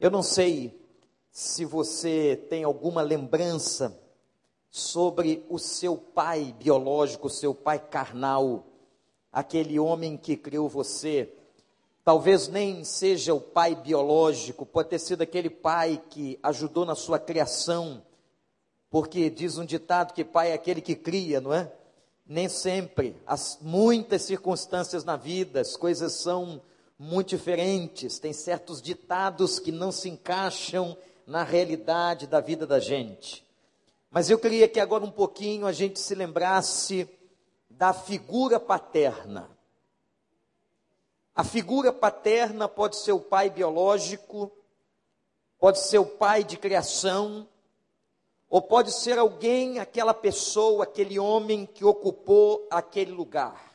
Eu não sei se você tem alguma lembrança sobre o seu pai biológico, o seu pai carnal, aquele homem que criou você. Talvez nem seja o pai biológico, pode ter sido aquele pai que ajudou na sua criação, porque diz um ditado que pai é aquele que cria, não é? Nem sempre, as muitas circunstâncias na vida, as coisas são muito diferentes, tem certos ditados que não se encaixam na realidade da vida da gente. Mas eu queria que agora um pouquinho a gente se lembrasse da figura paterna. A figura paterna pode ser o pai biológico, pode ser o pai de criação, ou pode ser alguém, aquela pessoa, aquele homem que ocupou aquele lugar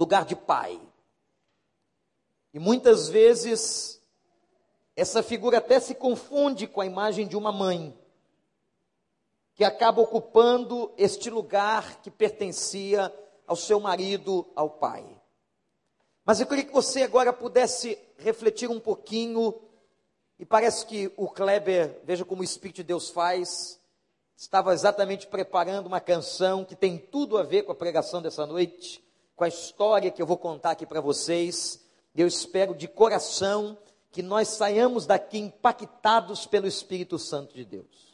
lugar de pai. E muitas vezes essa figura até se confunde com a imagem de uma mãe, que acaba ocupando este lugar que pertencia ao seu marido, ao pai. Mas eu queria que você agora pudesse refletir um pouquinho, e parece que o Kleber, veja como o Espírito de Deus faz, estava exatamente preparando uma canção que tem tudo a ver com a pregação dessa noite, com a história que eu vou contar aqui para vocês. Eu espero de coração que nós saiamos daqui impactados pelo Espírito Santo de Deus.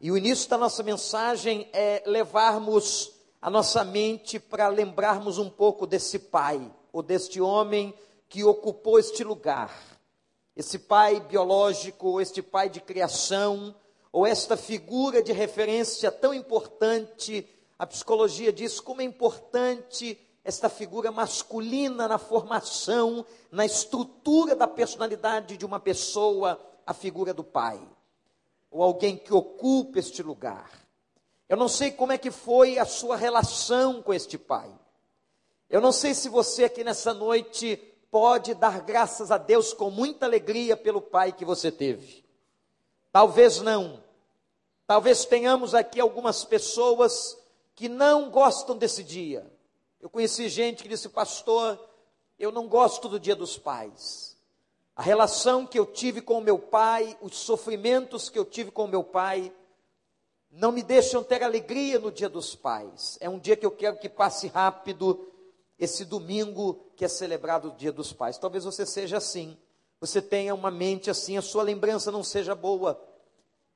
E o início da nossa mensagem é levarmos a nossa mente para lembrarmos um pouco desse pai, ou deste homem que ocupou este lugar. Esse pai biológico, este pai de criação, ou esta figura de referência tão importante. A psicologia diz como é importante esta figura masculina na formação, na estrutura da personalidade de uma pessoa, a figura do pai, ou alguém que ocupa este lugar. Eu não sei como é que foi a sua relação com este pai. Eu não sei se você aqui nessa noite pode dar graças a Deus com muita alegria pelo pai que você teve. Talvez não. Talvez tenhamos aqui algumas pessoas que não gostam desse dia eu conheci gente que disse, pastor, eu não gosto do dia dos pais. A relação que eu tive com o meu pai, os sofrimentos que eu tive com o meu pai, não me deixam ter alegria no dia dos pais. É um dia que eu quero que passe rápido, esse domingo que é celebrado o dia dos pais. Talvez você seja assim, você tenha uma mente assim, a sua lembrança não seja boa.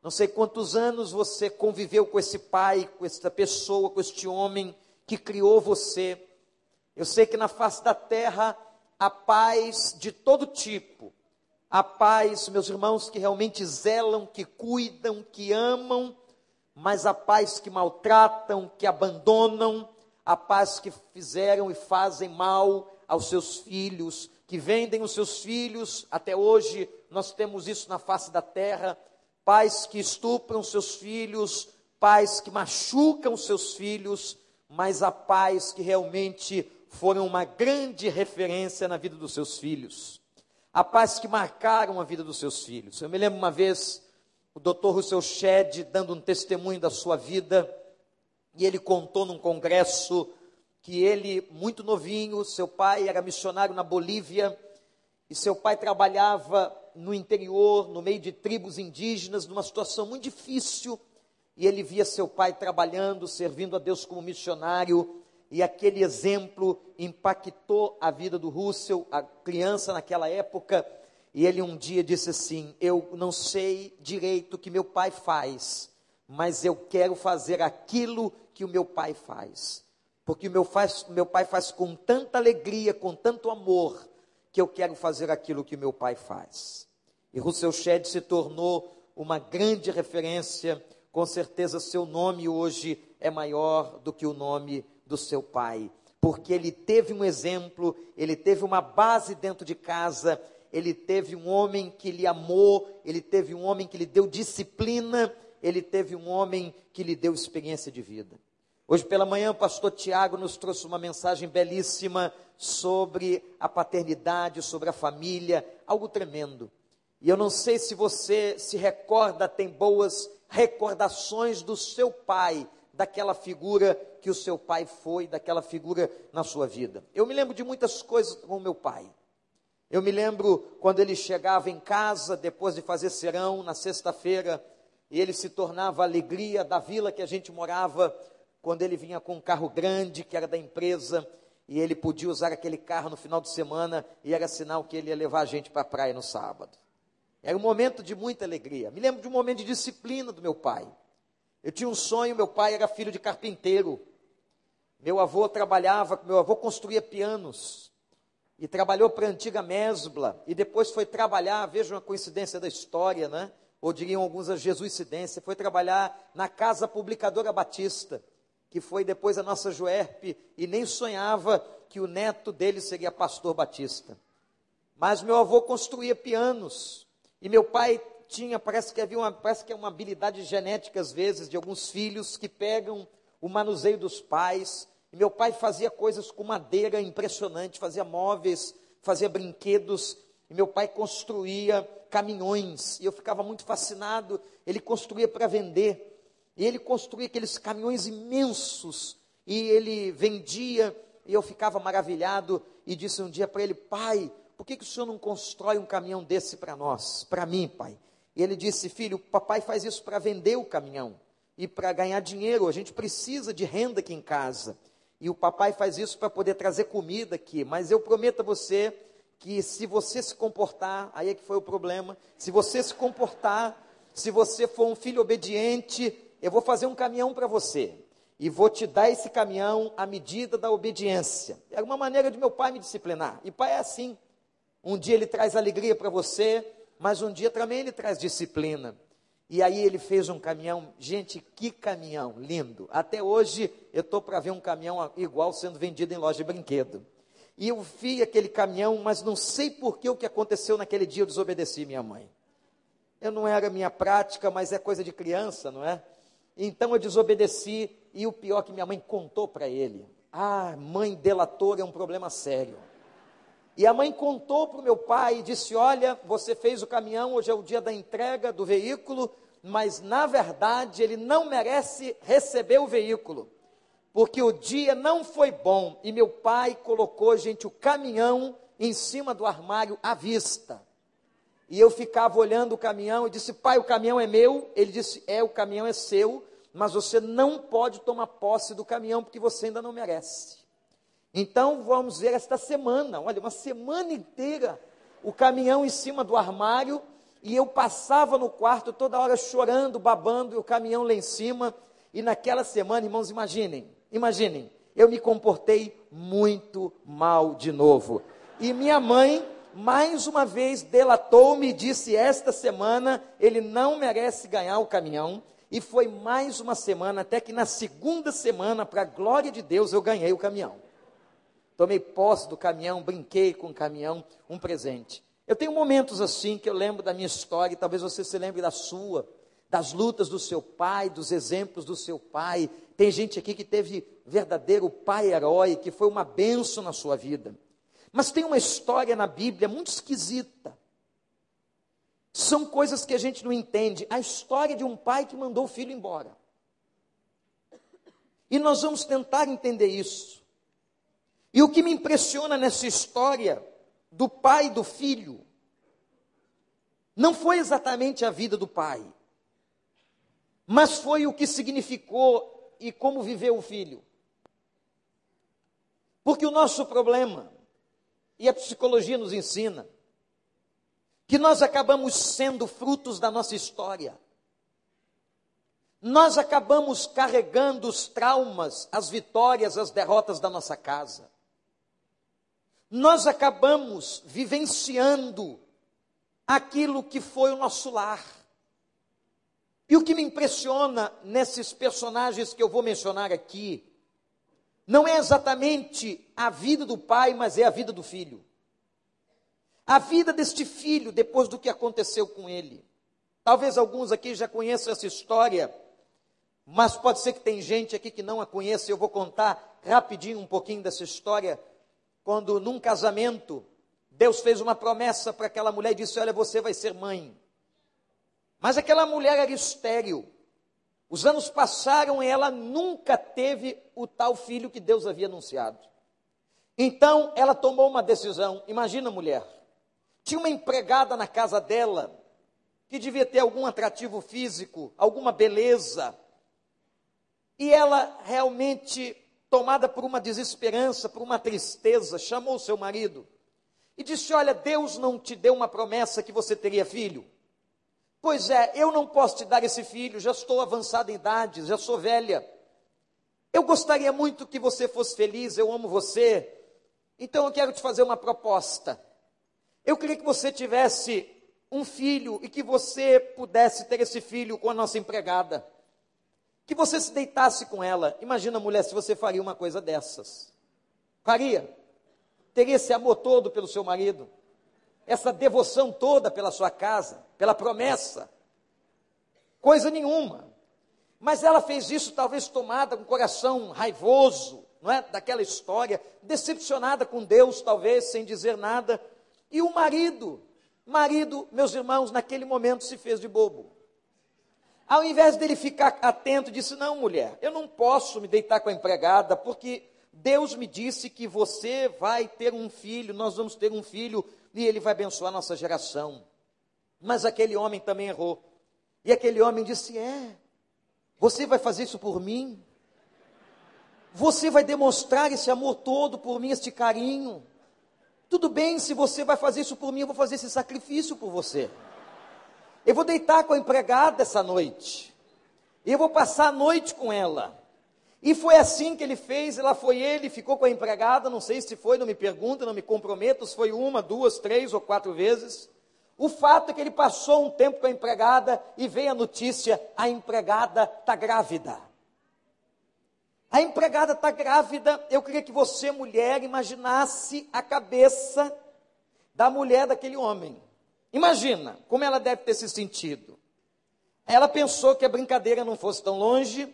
Não sei quantos anos você conviveu com esse pai, com essa pessoa, com este homem que criou você. Eu sei que na face da terra há paz de todo tipo. Há paz, meus irmãos, que realmente zelam, que cuidam, que amam, mas há pais que maltratam, que abandonam, há pais que fizeram e fazem mal aos seus filhos, que vendem os seus filhos. Até hoje nós temos isso na face da terra. Pais que estupram seus filhos, pais que machucam seus filhos, mas há pais que realmente foram uma grande referência na vida dos seus filhos. Há pais que marcaram a vida dos seus filhos. Eu me lembro uma vez o Dr. Russell Shedd dando um testemunho da sua vida, e ele contou num congresso que ele, muito novinho, seu pai era missionário na Bolívia, e seu pai trabalhava no interior, no meio de tribos indígenas, numa situação muito difícil, e ele via seu pai trabalhando, servindo a Deus como missionário, e aquele exemplo impactou a vida do Russell, a criança naquela época, e ele um dia disse assim: Eu não sei direito o que meu pai faz, mas eu quero fazer aquilo que o meu pai faz. Porque o meu, faz, meu pai faz com tanta alegria, com tanto amor, que eu quero fazer aquilo que o meu pai faz. E Russell Shedd se tornou uma grande referência com certeza seu nome hoje é maior do que o nome do seu pai, porque ele teve um exemplo, ele teve uma base dentro de casa, ele teve um homem que lhe amou, ele teve um homem que lhe deu disciplina, ele teve um homem que lhe deu experiência de vida. Hoje pela manhã, o pastor Tiago nos trouxe uma mensagem belíssima sobre a paternidade, sobre a família, algo tremendo. E eu não sei se você se recorda, tem boas recordações do seu pai, daquela figura que o seu pai foi, daquela figura na sua vida. Eu me lembro de muitas coisas com meu pai. Eu me lembro quando ele chegava em casa, depois de fazer serão, na sexta-feira, e ele se tornava a alegria da vila que a gente morava, quando ele vinha com um carro grande, que era da empresa, e ele podia usar aquele carro no final de semana, e era sinal que ele ia levar a gente para a praia no sábado. Era um momento de muita alegria. Me lembro de um momento de disciplina do meu pai. Eu tinha um sonho, meu pai era filho de carpinteiro. Meu avô trabalhava, meu avô construía pianos e trabalhou para a antiga Mesbla e depois foi trabalhar, veja uma coincidência da história, né? Ou diriam alguns a jesuicidência, foi trabalhar na Casa Publicadora Batista, que foi depois a nossa Juerp e nem sonhava que o neto dele seria pastor batista. Mas meu avô construía pianos e meu pai tinha, parece que havia uma, parece que é uma habilidade genética às vezes de alguns filhos que pegam o manuseio dos pais e meu pai fazia coisas com madeira impressionante, fazia móveis, fazia brinquedos. E meu pai construía caminhões. E eu ficava muito fascinado. Ele construía para vender. E ele construía aqueles caminhões imensos. E ele vendia. E eu ficava maravilhado. E disse um dia para ele: Pai, por que, que o senhor não constrói um caminhão desse para nós? Para mim, pai. E ele disse: Filho, papai faz isso para vender o caminhão. E para ganhar dinheiro. A gente precisa de renda aqui em casa. E o papai faz isso para poder trazer comida aqui. Mas eu prometo a você que se você se comportar, aí é que foi o problema, se você se comportar, se você for um filho obediente, eu vou fazer um caminhão para você. E vou te dar esse caminhão à medida da obediência. É uma maneira de meu pai me disciplinar. E pai é assim. Um dia ele traz alegria para você, mas um dia também ele traz disciplina. E aí ele fez um caminhão, gente, que caminhão lindo. Até hoje eu estou para ver um caminhão igual sendo vendido em loja de brinquedo. E eu vi aquele caminhão, mas não sei por que o que aconteceu naquele dia eu desobedeci minha mãe. Eu não era minha prática, mas é coisa de criança, não é? Então eu desobedeci e o pior que minha mãe contou para ele. Ah, mãe delatora é um problema sério. E a mãe contou para o meu pai e disse: Olha, você fez o caminhão, hoje é o dia da entrega do veículo, mas na verdade ele não merece receber o veículo, porque o dia não foi bom. E meu pai colocou, gente, o caminhão em cima do armário à vista. E eu ficava olhando o caminhão e disse: Pai, o caminhão é meu. Ele disse: É, o caminhão é seu, mas você não pode tomar posse do caminhão porque você ainda não merece. Então vamos ver esta semana, olha, uma semana inteira, o caminhão em cima do armário, e eu passava no quarto toda hora chorando, babando, e o caminhão lá em cima, e naquela semana, irmãos, imaginem, imaginem, eu me comportei muito mal de novo. E minha mãe, mais uma vez, delatou-me e disse: Esta semana ele não merece ganhar o caminhão. E foi mais uma semana, até que na segunda semana, para a glória de Deus, eu ganhei o caminhão tomei posse do caminhão, brinquei com o caminhão, um presente. Eu tenho momentos assim que eu lembro da minha história, e talvez você se lembre da sua, das lutas do seu pai, dos exemplos do seu pai. Tem gente aqui que teve verdadeiro pai herói, que foi uma benção na sua vida. Mas tem uma história na Bíblia muito esquisita. São coisas que a gente não entende. A história de um pai que mandou o filho embora. E nós vamos tentar entender isso. E o que me impressiona nessa história do pai e do filho não foi exatamente a vida do pai, mas foi o que significou e como viveu o filho. Porque o nosso problema, e a psicologia nos ensina, que nós acabamos sendo frutos da nossa história. Nós acabamos carregando os traumas, as vitórias, as derrotas da nossa casa nós acabamos vivenciando aquilo que foi o nosso lar. E o que me impressiona nesses personagens que eu vou mencionar aqui, não é exatamente a vida do pai, mas é a vida do filho. A vida deste filho depois do que aconteceu com ele. Talvez alguns aqui já conheçam essa história, mas pode ser que tem gente aqui que não a conheça. Eu vou contar rapidinho um pouquinho dessa história quando num casamento, Deus fez uma promessa para aquela mulher e disse: Olha, você vai ser mãe. Mas aquela mulher era estéril. Os anos passaram e ela nunca teve o tal filho que Deus havia anunciado. Então ela tomou uma decisão. Imagina, mulher, Tinha uma empregada na casa dela que devia ter algum atrativo físico, alguma beleza. E ela realmente, tomada por uma desesperança, por uma tristeza, chamou seu marido e disse: Olha, Deus não te deu uma promessa que você teria filho. Pois é, eu não posso te dar esse filho, já estou avançada em idade, já sou velha. Eu gostaria muito que você fosse feliz, eu amo você. Então eu quero te fazer uma proposta. Eu queria que você tivesse um filho e que você pudesse ter esse filho com a nossa empregada. Que você se deitasse com ela. Imagina, mulher, se você faria uma coisa dessas. Faria? Teria esse amor todo pelo seu marido? Essa devoção toda pela sua casa? Pela promessa? Coisa nenhuma. Mas ela fez isso talvez tomada com o coração raivoso, não é? Daquela história, decepcionada com Deus, talvez, sem dizer nada. E o marido, marido, meus irmãos, naquele momento se fez de bobo. Ao invés dele ficar atento, disse: Não, mulher, eu não posso me deitar com a empregada, porque Deus me disse que você vai ter um filho, nós vamos ter um filho e ele vai abençoar a nossa geração. Mas aquele homem também errou. E aquele homem disse: É, você vai fazer isso por mim? Você vai demonstrar esse amor todo por mim, este carinho? Tudo bem, se você vai fazer isso por mim, eu vou fazer esse sacrifício por você. Eu vou deitar com a empregada essa noite. E eu vou passar a noite com ela. E foi assim que ele fez, lá foi ele, ficou com a empregada, não sei se foi, não me pergunta, não me comprometo, se foi uma, duas, três ou quatro vezes. O fato é que ele passou um tempo com a empregada e veio a notícia: a empregada está grávida. A empregada está grávida. Eu queria que você, mulher, imaginasse a cabeça da mulher daquele homem. Imagina como ela deve ter se sentido. Ela pensou que a brincadeira não fosse tão longe,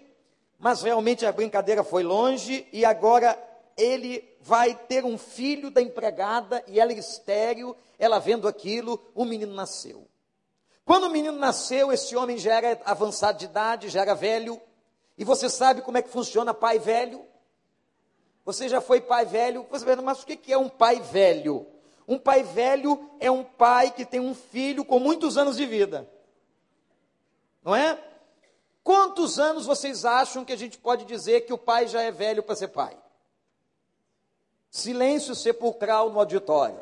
mas realmente a brincadeira foi longe e agora ele vai ter um filho da empregada e ela é estéreo, ela vendo aquilo, o menino nasceu. Quando o menino nasceu, esse homem já era avançado de idade, já era velho, e você sabe como é que funciona pai velho? Você já foi pai velho? Você vai, mas o que é um pai velho? Um pai velho é um pai que tem um filho com muitos anos de vida. Não é? Quantos anos vocês acham que a gente pode dizer que o pai já é velho para ser pai? Silêncio sepulcral no auditório.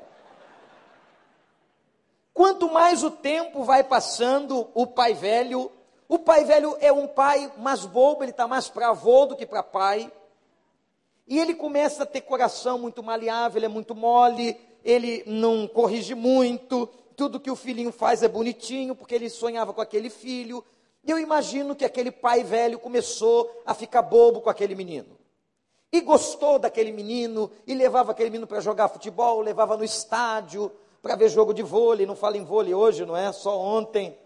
Quanto mais o tempo vai passando, o pai velho, o pai velho é um pai mais bobo, ele está mais para avô do que para pai. E ele começa a ter coração muito maleável, ele é muito mole, ele não corrige muito, tudo que o filhinho faz é bonitinho, porque ele sonhava com aquele filho. E eu imagino que aquele pai velho começou a ficar bobo com aquele menino e gostou daquele menino, e levava aquele menino para jogar futebol, levava no estádio para ver jogo de vôlei. Não fala em vôlei hoje, não é? Só ontem.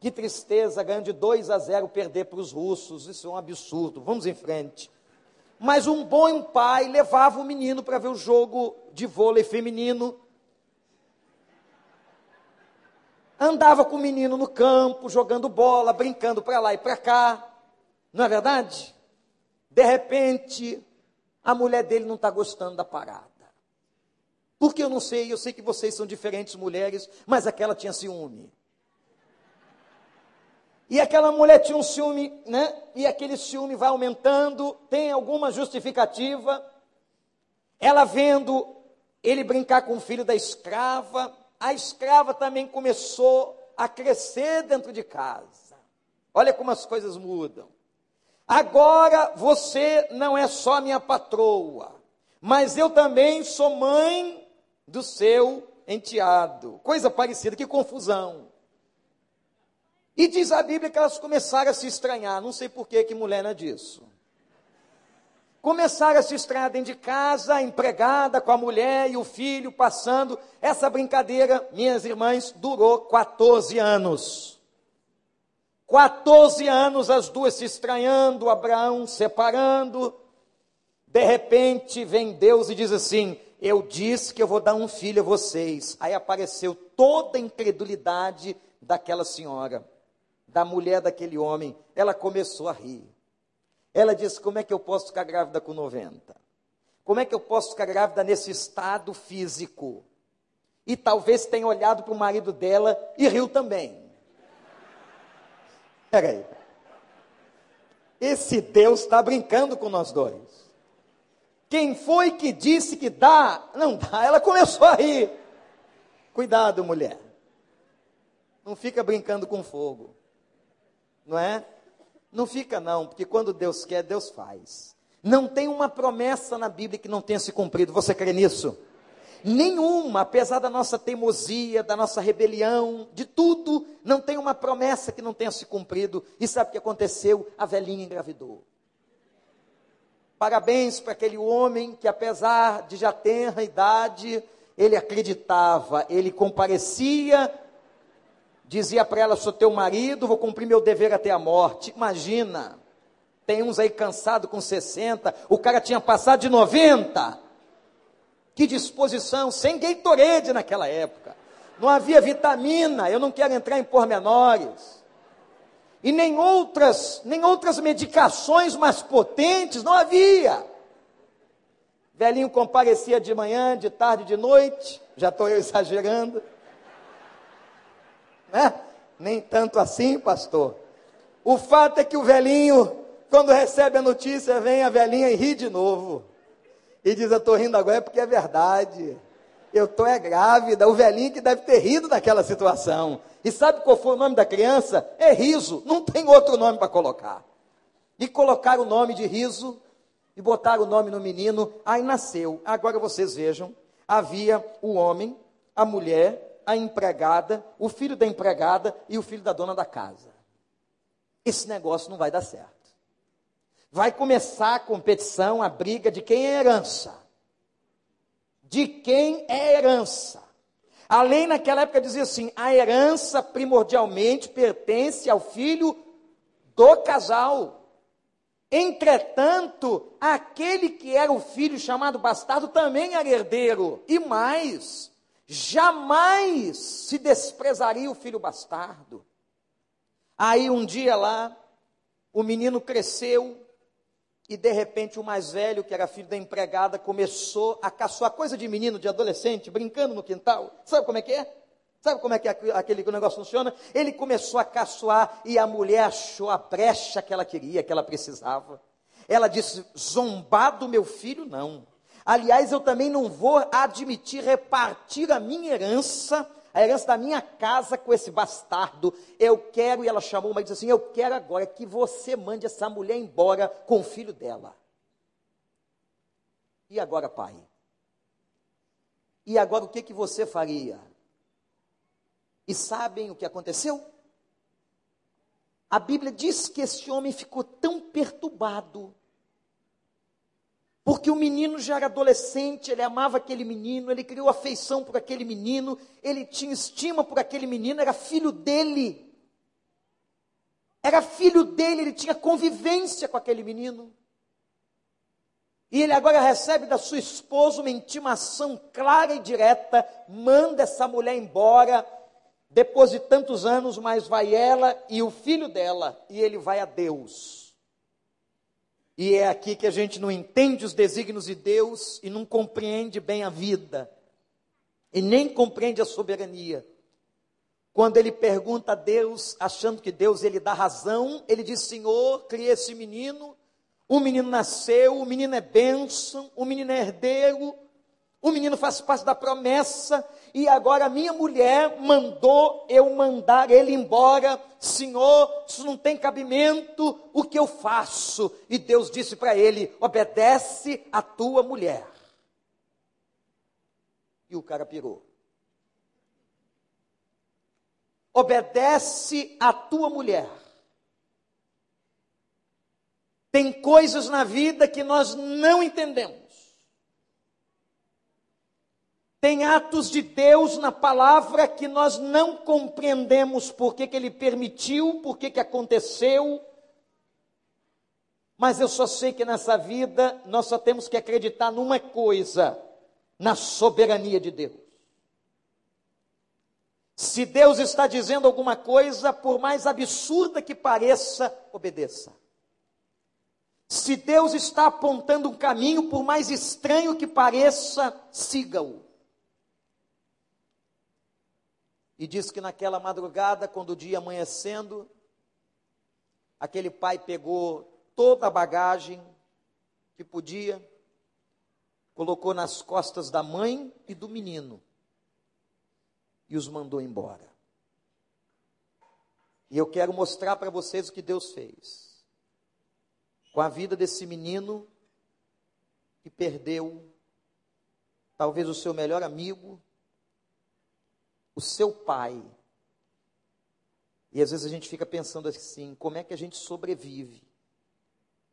Que tristeza, ganhando de 2 a 0 perder para os russos. Isso é um absurdo. Vamos em frente. Mas um bom pai levava o menino para ver o jogo de vôlei feminino. Andava com o menino no campo, jogando bola, brincando para lá e para cá. Não é verdade? De repente, a mulher dele não está gostando da parada. Porque eu não sei, eu sei que vocês são diferentes mulheres, mas aquela tinha ciúme. E aquela mulher tinha um ciúme, né? E aquele ciúme vai aumentando, tem alguma justificativa. Ela vendo ele brincar com o filho da escrava, a escrava também começou a crescer dentro de casa. Olha como as coisas mudam. Agora você não é só minha patroa, mas eu também sou mãe do seu enteado. Coisa parecida, que confusão. E diz a Bíblia que elas começaram a se estranhar. Não sei por que, que mulher não é disso. Começaram a se estranhar dentro de casa, empregada com a mulher e o filho passando. Essa brincadeira, minhas irmãs, durou 14 anos. 14 anos as duas se estranhando, Abraão separando. De repente vem Deus e diz assim: Eu disse que eu vou dar um filho a vocês. Aí apareceu toda a incredulidade daquela senhora, da mulher daquele homem. Ela começou a rir. Ela disse: Como é que eu posso ficar grávida com 90? Como é que eu posso ficar grávida nesse estado físico? E talvez tenha olhado para o marido dela e riu também. Peraí. Esse Deus está brincando com nós dois. Quem foi que disse que dá? Não dá. Ela começou a rir. Cuidado, mulher. Não fica brincando com fogo. Não é? Não fica não, porque quando Deus quer, Deus faz. Não tem uma promessa na Bíblia que não tenha se cumprido. Você crê nisso? Nenhuma, apesar da nossa teimosia, da nossa rebelião, de tudo, não tem uma promessa que não tenha se cumprido. E sabe o que aconteceu? A velhinha engravidou. Parabéns para aquele homem que, apesar de já ter a idade, ele acreditava, ele comparecia, dizia para ela: sou teu marido, vou cumprir meu dever até a morte. Imagina, tem uns aí cansado com 60, o cara tinha passado de 90. Que disposição, sem Gatorade naquela época. Não havia vitamina, eu não quero entrar em pormenores. E nem outras, nem outras medicações mais potentes, não havia. Velhinho comparecia de manhã, de tarde, de noite, já estou exagerando. Né? Nem tanto assim, pastor. O fato é que o velhinho, quando recebe a notícia, vem a velhinha e ri de novo e diz: Eu estou rindo agora porque é verdade. Eu estou é grávida. O velhinho que deve ter rido daquela situação. E sabe qual foi o nome da criança? É riso. Não tem outro nome para colocar. E colocaram o nome de riso e botaram o nome no menino. Aí nasceu. Agora vocês vejam: havia o homem, a mulher, a empregada, o filho da empregada e o filho da dona da casa. Esse negócio não vai dar certo vai começar a competição, a briga de quem é herança. De quem é herança. A lei naquela época dizia assim: a herança primordialmente pertence ao filho do casal. Entretanto, aquele que era o filho chamado bastardo também era herdeiro. E mais, jamais se desprezaria o filho bastardo. Aí um dia lá, o menino cresceu, e de repente o mais velho, que era filho da empregada, começou a caçoar coisa de menino, de adolescente, brincando no quintal. Sabe como é que é? Sabe como é que aquele negócio funciona? Ele começou a caçoar e a mulher achou a brecha que ela queria, que ela precisava. Ela disse: zombar do meu filho, não. Aliás, eu também não vou admitir repartir a minha herança a herança da minha casa com esse bastardo. Eu quero, e ela chamou, mas disse assim: Eu quero agora que você mande essa mulher embora com o filho dela. E agora, pai? E agora o que, que você faria? E sabem o que aconteceu? A Bíblia diz que esse homem ficou tão perturbado porque o menino já era adolescente, ele amava aquele menino, ele criou afeição por aquele menino, ele tinha estima por aquele menino, era filho dele. Era filho dele, ele tinha convivência com aquele menino. E ele agora recebe da sua esposa uma intimação clara e direta: manda essa mulher embora, depois de tantos anos, mas vai ela e o filho dela, e ele vai a Deus. E é aqui que a gente não entende os desígnios de Deus e não compreende bem a vida, e nem compreende a soberania. Quando ele pergunta a Deus, achando que Deus ele dá razão, ele diz: Senhor, criei esse menino, o menino nasceu, o menino é bênção, o menino é herdeiro, o menino faz parte da promessa, e agora minha mulher mandou eu mandar ele embora. Senhor, isso não tem cabimento, o que eu faço? E Deus disse para ele: obedece a tua mulher. E o cara pirou. Obedece a tua mulher. Tem coisas na vida que nós não entendemos. Tem atos de Deus na palavra que nós não compreendemos por que, que Ele permitiu, por que, que aconteceu. Mas eu só sei que nessa vida nós só temos que acreditar numa coisa: na soberania de Deus. Se Deus está dizendo alguma coisa, por mais absurda que pareça, obedeça. Se Deus está apontando um caminho, por mais estranho que pareça, siga-o. E diz que naquela madrugada, quando o dia amanhecendo, aquele pai pegou toda a bagagem que podia, colocou nas costas da mãe e do menino e os mandou embora. E eu quero mostrar para vocês o que Deus fez com a vida desse menino que perdeu talvez o seu melhor amigo, o seu pai. E às vezes a gente fica pensando assim: como é que a gente sobrevive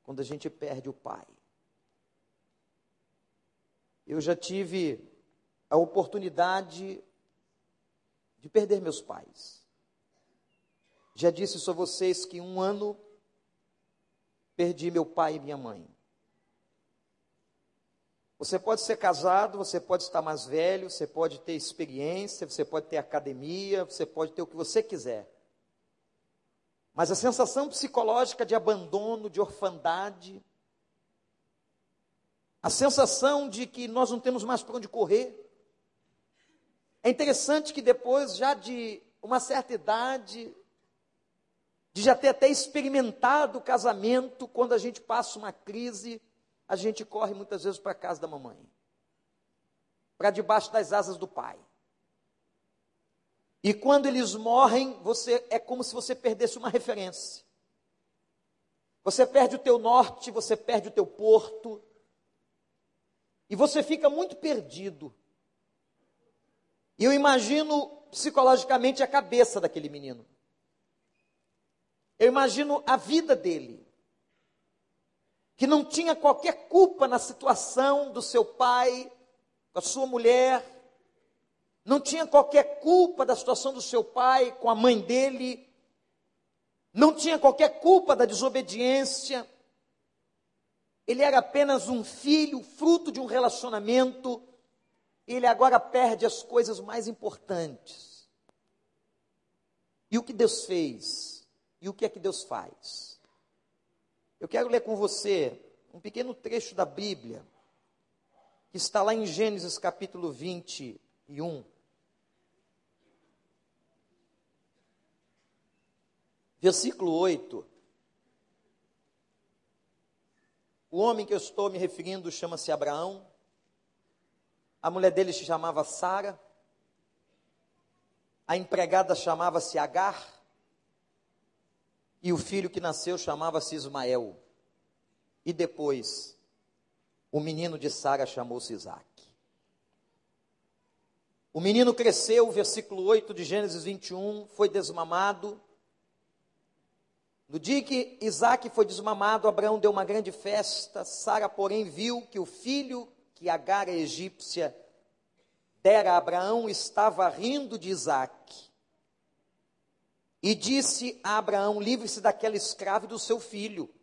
quando a gente perde o pai? Eu já tive a oportunidade de perder meus pais. Já disse isso a vocês que um ano perdi meu pai e minha mãe. Você pode ser casado, você pode estar mais velho, você pode ter experiência, você pode ter academia, você pode ter o que você quiser. Mas a sensação psicológica de abandono, de orfandade, a sensação de que nós não temos mais para onde correr. É interessante que depois, já de uma certa idade, de já ter até experimentado o casamento, quando a gente passa uma crise, a gente corre muitas vezes para a casa da mamãe, para debaixo das asas do pai. E quando eles morrem, você é como se você perdesse uma referência. Você perde o teu norte, você perde o teu porto, e você fica muito perdido. E eu imagino psicologicamente a cabeça daquele menino. Eu imagino a vida dele que não tinha qualquer culpa na situação do seu pai, com a sua mulher, não tinha qualquer culpa da situação do seu pai com a mãe dele, não tinha qualquer culpa da desobediência. Ele era apenas um filho, fruto de um relacionamento, ele agora perde as coisas mais importantes. E o que Deus fez? E o que é que Deus faz? Eu quero ler com você um pequeno trecho da Bíblia, que está lá em Gênesis capítulo 21. Versículo 8. O homem que eu estou me referindo chama-se Abraão. A mulher dele se chamava Sara. A empregada chamava-se Agar e o filho que nasceu chamava-se Ismael. E depois, o menino de Sara chamou-se Isaac. O menino cresceu, versículo 8 de Gênesis 21, foi desmamado. No dia que Isaac foi desmamado, Abraão deu uma grande festa. Sara, porém, viu que o filho que Agar, a egípcia, dera a Abraão estava rindo de Isaac. E disse a Abraão: livre-se daquela escrava e do seu filho,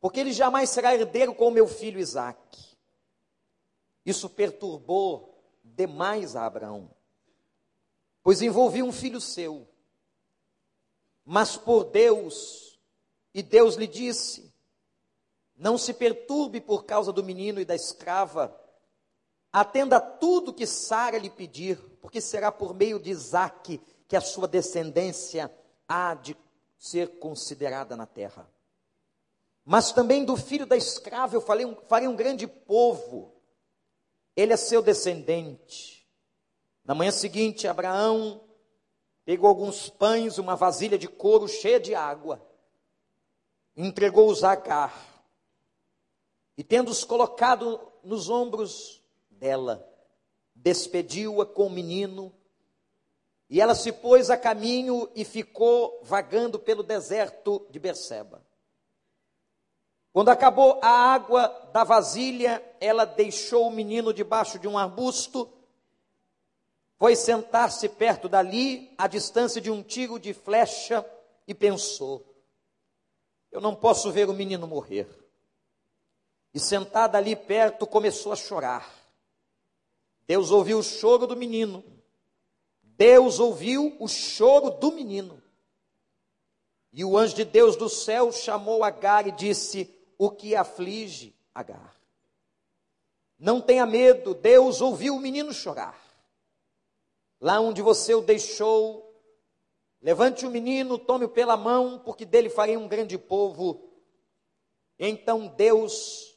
porque ele jamais será herdeiro com meu filho Isaque. Isso perturbou demais a Abraão, pois envolvia um filho seu. Mas por Deus, e Deus lhe disse: Não se perturbe por causa do menino e da escrava, atenda a tudo que Sara lhe pedir, porque será por meio de Isaque que a sua descendência há de ser considerada na terra. Mas também do filho da escrava eu falei, farei um grande povo, ele é seu descendente. Na manhã seguinte, Abraão pegou alguns pães, uma vasilha de couro cheia de água, entregou-os a Agar, e tendo-os colocado nos ombros dela, despediu-a com o menino e ela se pôs a caminho e ficou vagando pelo deserto de Berseba. Quando acabou a água da vasilha, ela deixou o menino debaixo de um arbusto, foi sentar-se perto dali, à distância de um tiro de flecha, e pensou: Eu não posso ver o menino morrer. E sentada ali perto, começou a chorar. Deus ouviu o choro do menino Deus ouviu o choro do menino. E o anjo de Deus do céu chamou Agar e disse: O que aflige Agar? Não tenha medo, Deus ouviu o menino chorar. lá onde você o deixou, levante o menino, tome-o pela mão, porque dele farei um grande povo. Então Deus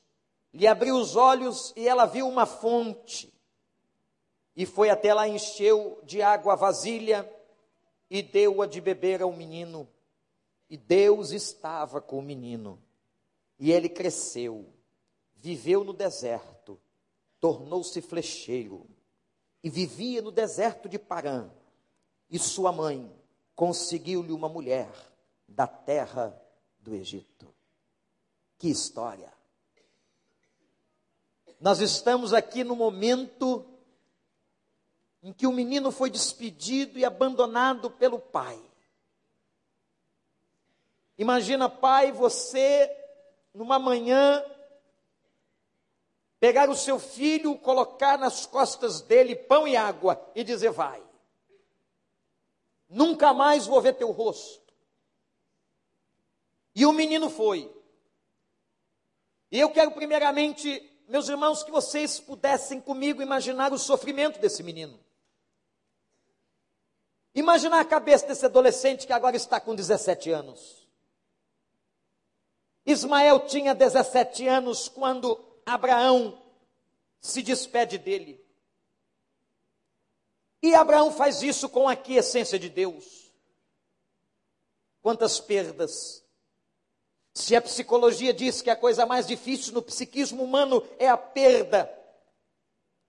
lhe abriu os olhos e ela viu uma fonte. E foi até lá, encheu de água a vasilha e deu-a de beber ao menino. E Deus estava com o menino. E ele cresceu, viveu no deserto, tornou-se flecheiro e vivia no deserto de Parã. E sua mãe conseguiu-lhe uma mulher da terra do Egito. Que história! Nós estamos aqui no momento em que o menino foi despedido e abandonado pelo pai. Imagina, pai, você, numa manhã, pegar o seu filho, colocar nas costas dele pão e água e dizer: Vai, nunca mais vou ver teu rosto. E o menino foi. E eu quero, primeiramente, meus irmãos, que vocês pudessem comigo imaginar o sofrimento desse menino. Imaginar a cabeça desse adolescente que agora está com 17 anos. Ismael tinha 17 anos quando Abraão se despede dele. E Abraão faz isso com a essência de Deus. Quantas perdas. Se a psicologia diz que a coisa mais difícil no psiquismo humano é a perda,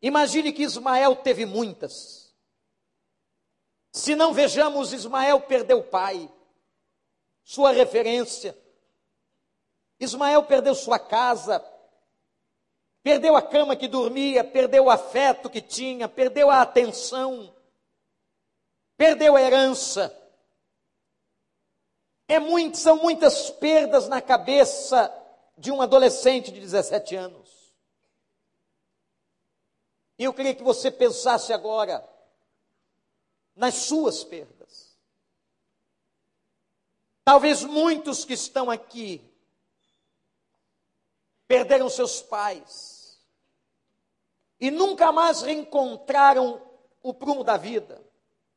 imagine que Ismael teve muitas. Se não vejamos, Ismael perdeu o pai, sua referência. Ismael perdeu sua casa, perdeu a cama que dormia, perdeu o afeto que tinha, perdeu a atenção, perdeu a herança. É muito, são muitas perdas na cabeça de um adolescente de 17 anos. E eu queria que você pensasse agora, nas suas perdas. Talvez muitos que estão aqui perderam seus pais e nunca mais reencontraram o prumo da vida,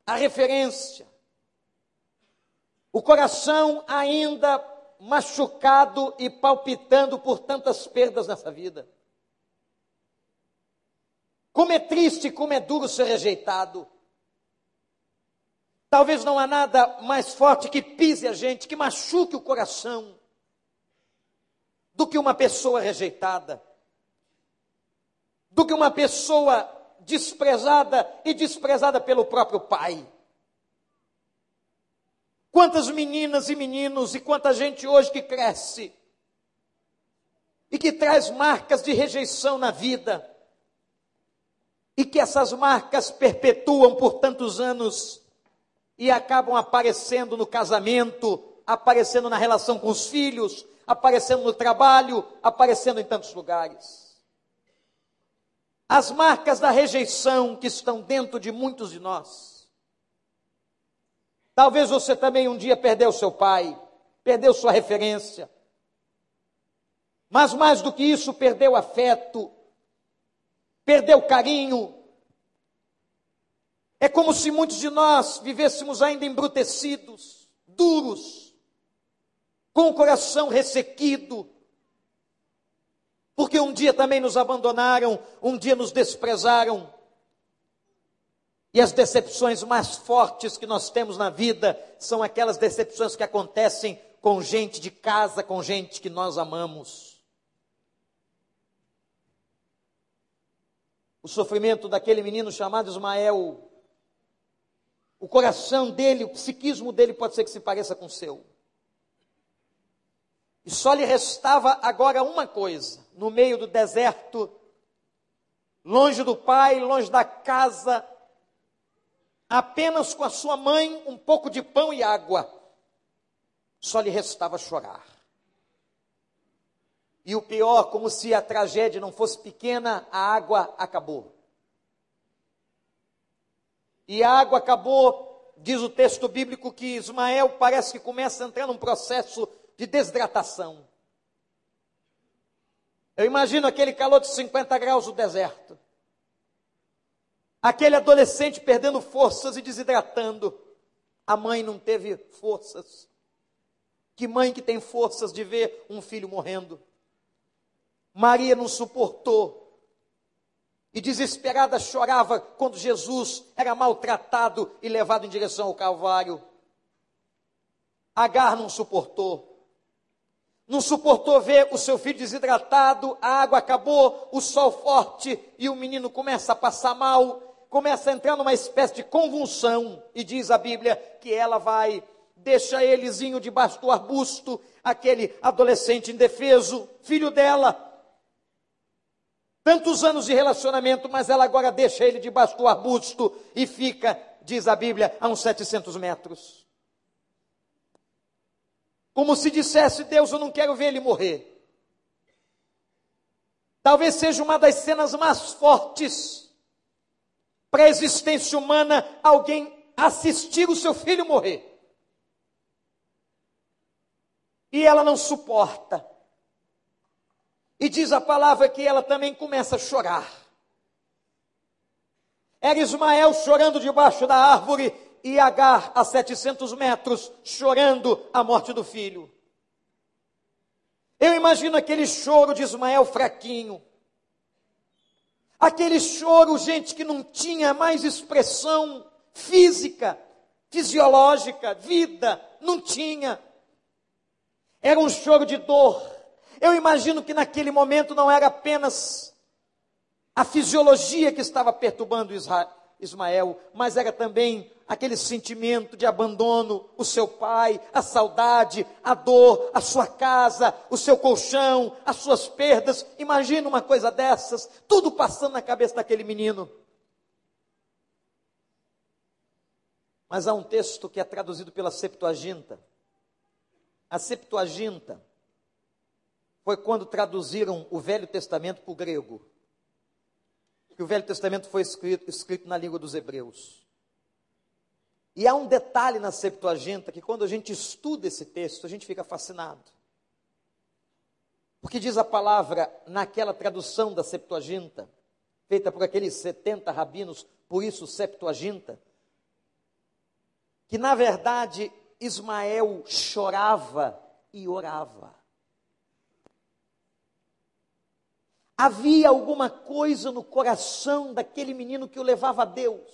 a referência. O coração ainda machucado e palpitando por tantas perdas nessa vida. Como é triste, como é duro ser rejeitado. Talvez não há nada mais forte que pise a gente, que machuque o coração, do que uma pessoa rejeitada, do que uma pessoa desprezada e desprezada pelo próprio pai. Quantas meninas e meninos e quanta gente hoje que cresce e que traz marcas de rejeição na vida e que essas marcas perpetuam por tantos anos e acabam aparecendo no casamento, aparecendo na relação com os filhos, aparecendo no trabalho, aparecendo em tantos lugares. As marcas da rejeição que estão dentro de muitos de nós. Talvez você também um dia perdeu seu pai, perdeu sua referência. Mas mais do que isso, perdeu afeto, perdeu carinho, é como se muitos de nós vivêssemos ainda embrutecidos, duros, com o coração ressequido, porque um dia também nos abandonaram, um dia nos desprezaram. E as decepções mais fortes que nós temos na vida são aquelas decepções que acontecem com gente de casa, com gente que nós amamos. O sofrimento daquele menino chamado Ismael o coração dele, o psiquismo dele pode ser que se pareça com o seu. E só lhe restava agora uma coisa: no meio do deserto, longe do pai, longe da casa, apenas com a sua mãe, um pouco de pão e água. Só lhe restava chorar. E o pior, como se a tragédia não fosse pequena, a água acabou. E a água acabou, diz o texto bíblico, que Ismael parece que começa a entrar num processo de desidratação. Eu imagino aquele calor de 50 graus no deserto. Aquele adolescente perdendo forças e desidratando. A mãe não teve forças. Que mãe que tem forças de ver um filho morrendo? Maria não suportou. E desesperada chorava quando Jesus era maltratado e levado em direção ao Calvário. Agar não suportou. Não suportou ver o seu filho desidratado, a água acabou, o sol forte e o menino começa a passar mal, começa a entrar numa espécie de convulsão. E diz a Bíblia que ela vai deixa elezinho debaixo do arbusto, aquele adolescente indefeso, filho dela. Tantos anos de relacionamento, mas ela agora deixa ele debaixo do arbusto e fica, diz a Bíblia, a uns 700 metros. Como se dissesse: Deus, eu não quero ver ele morrer. Talvez seja uma das cenas mais fortes para a existência humana alguém assistir o seu filho morrer. e ela não suporta. E diz a palavra que ela também começa a chorar. Era Ismael chorando debaixo da árvore e Agar a 700 metros chorando a morte do filho. Eu imagino aquele choro de Ismael fraquinho. Aquele choro, gente, que não tinha mais expressão física, fisiológica, vida, não tinha. Era um choro de dor. Eu imagino que naquele momento não era apenas a fisiologia que estava perturbando Ismael, mas era também aquele sentimento de abandono, o seu pai, a saudade, a dor, a sua casa, o seu colchão, as suas perdas. Imagina uma coisa dessas, tudo passando na cabeça daquele menino. Mas há um texto que é traduzido pela Septuaginta, a Septuaginta foi quando traduziram o Velho Testamento para o grego. Que o Velho Testamento foi escrito, escrito na língua dos hebreus. E há um detalhe na Septuaginta que quando a gente estuda esse texto, a gente fica fascinado. Porque diz a palavra naquela tradução da Septuaginta, feita por aqueles 70 rabinos, por isso Septuaginta, que na verdade Ismael chorava e orava. Havia alguma coisa no coração daquele menino que o levava a Deus.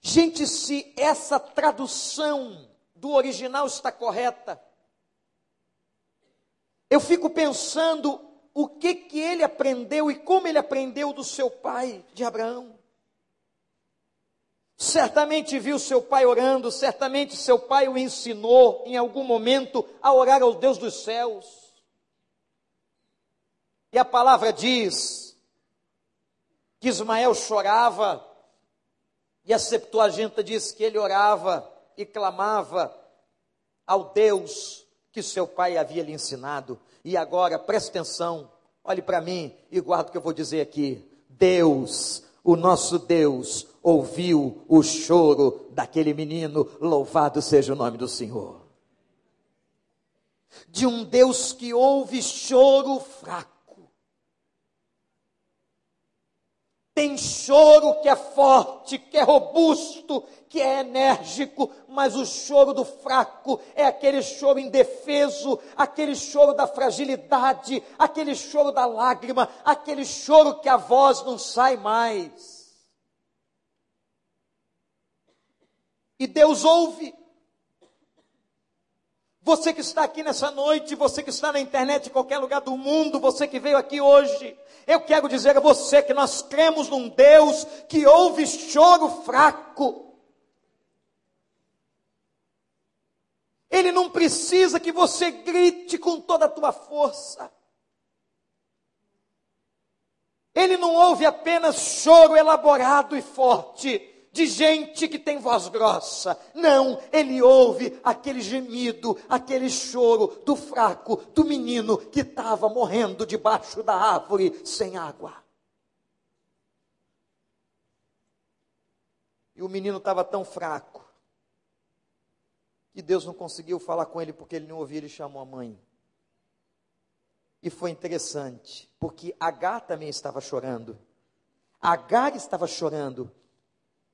Gente, se essa tradução do original está correta, eu fico pensando o que que ele aprendeu e como ele aprendeu do seu pai, de Abraão. Certamente viu seu pai orando, certamente seu pai o ensinou em algum momento a orar ao Deus dos céus. E a palavra diz que Ismael chorava, e a Septuaginta diz que ele orava e clamava ao Deus que seu pai havia lhe ensinado. E agora, preste atenção, olhe para mim e guarda o que eu vou dizer aqui. Deus, o nosso Deus, ouviu o choro daquele menino, louvado seja o nome do Senhor. De um Deus que ouve choro fraco. Tem choro que é forte, que é robusto, que é enérgico, mas o choro do fraco é aquele choro indefeso, aquele choro da fragilidade, aquele choro da lágrima, aquele choro que a voz não sai mais. E Deus ouve. Você que está aqui nessa noite, você que está na internet em qualquer lugar do mundo, você que veio aqui hoje, eu quero dizer a você que nós cremos num Deus que ouve choro fraco. Ele não precisa que você grite com toda a tua força. Ele não ouve apenas choro elaborado e forte de gente que tem voz grossa. Não, ele ouve aquele gemido, aquele choro do fraco, do menino que estava morrendo debaixo da árvore sem água. E o menino estava tão fraco que Deus não conseguiu falar com ele porque ele não ouvia, ele chamou a mãe. E foi interessante, porque H também estava chorando. Agar estava chorando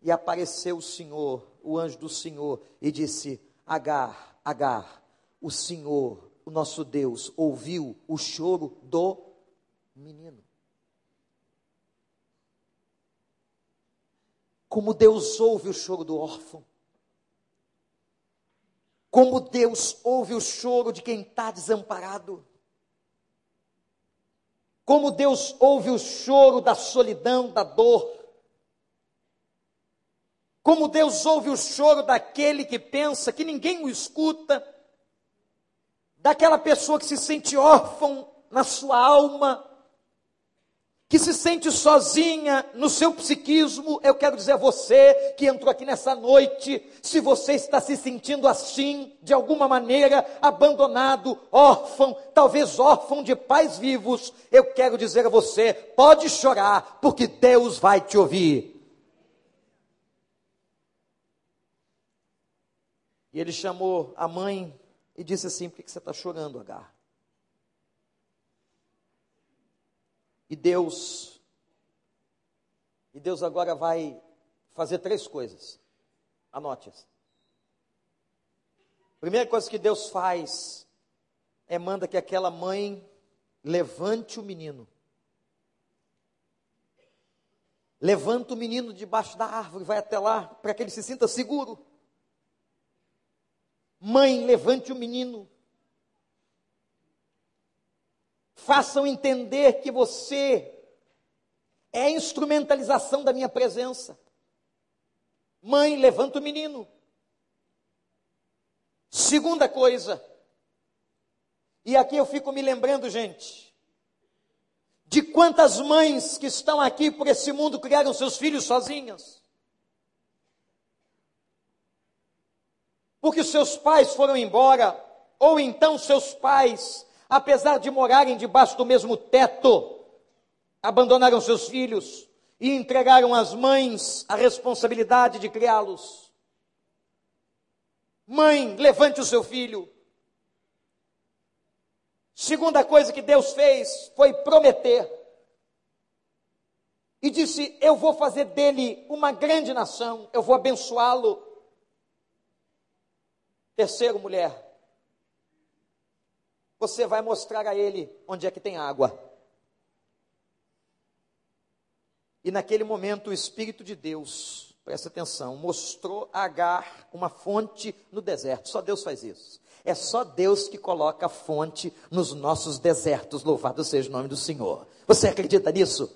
e apareceu o Senhor, o anjo do Senhor, e disse: Agar, Agar, o Senhor, o nosso Deus, ouviu o choro do menino. Como Deus ouve o choro do órfão. Como Deus ouve o choro de quem está desamparado. Como Deus ouve o choro da solidão, da dor. Como Deus ouve o choro daquele que pensa que ninguém o escuta, daquela pessoa que se sente órfão na sua alma, que se sente sozinha no seu psiquismo, eu quero dizer a você que entrou aqui nessa noite, se você está se sentindo assim, de alguma maneira, abandonado, órfão, talvez órfão de pais vivos, eu quero dizer a você, pode chorar, porque Deus vai te ouvir. E ele chamou a mãe e disse assim: Por que você está chorando, Agar? E Deus, e Deus agora vai fazer três coisas. Anote-as. Primeira coisa que Deus faz é manda que aquela mãe levante o menino. Levanta o menino debaixo da árvore, vai até lá para que ele se sinta seguro. Mãe, levante o menino façam entender que você é a instrumentalização da minha presença. Mãe, levanta o menino. Segunda coisa, e aqui eu fico me lembrando, gente, de quantas mães que estão aqui por esse mundo criaram seus filhos sozinhas. Porque seus pais foram embora, ou então seus pais apesar de morarem debaixo do mesmo teto, abandonaram seus filhos e entregaram às mães a responsabilidade de criá-los. Mãe, levante o seu filho. Segunda coisa que Deus fez foi prometer. E disse: Eu vou fazer dele uma grande nação, eu vou abençoá-lo. Terceiro, mulher, você vai mostrar a ele onde é que tem água. E naquele momento o Espírito de Deus, presta atenção, mostrou a Agar uma fonte no deserto. Só Deus faz isso. É só Deus que coloca a fonte nos nossos desertos. Louvado seja o nome do Senhor. Você acredita nisso?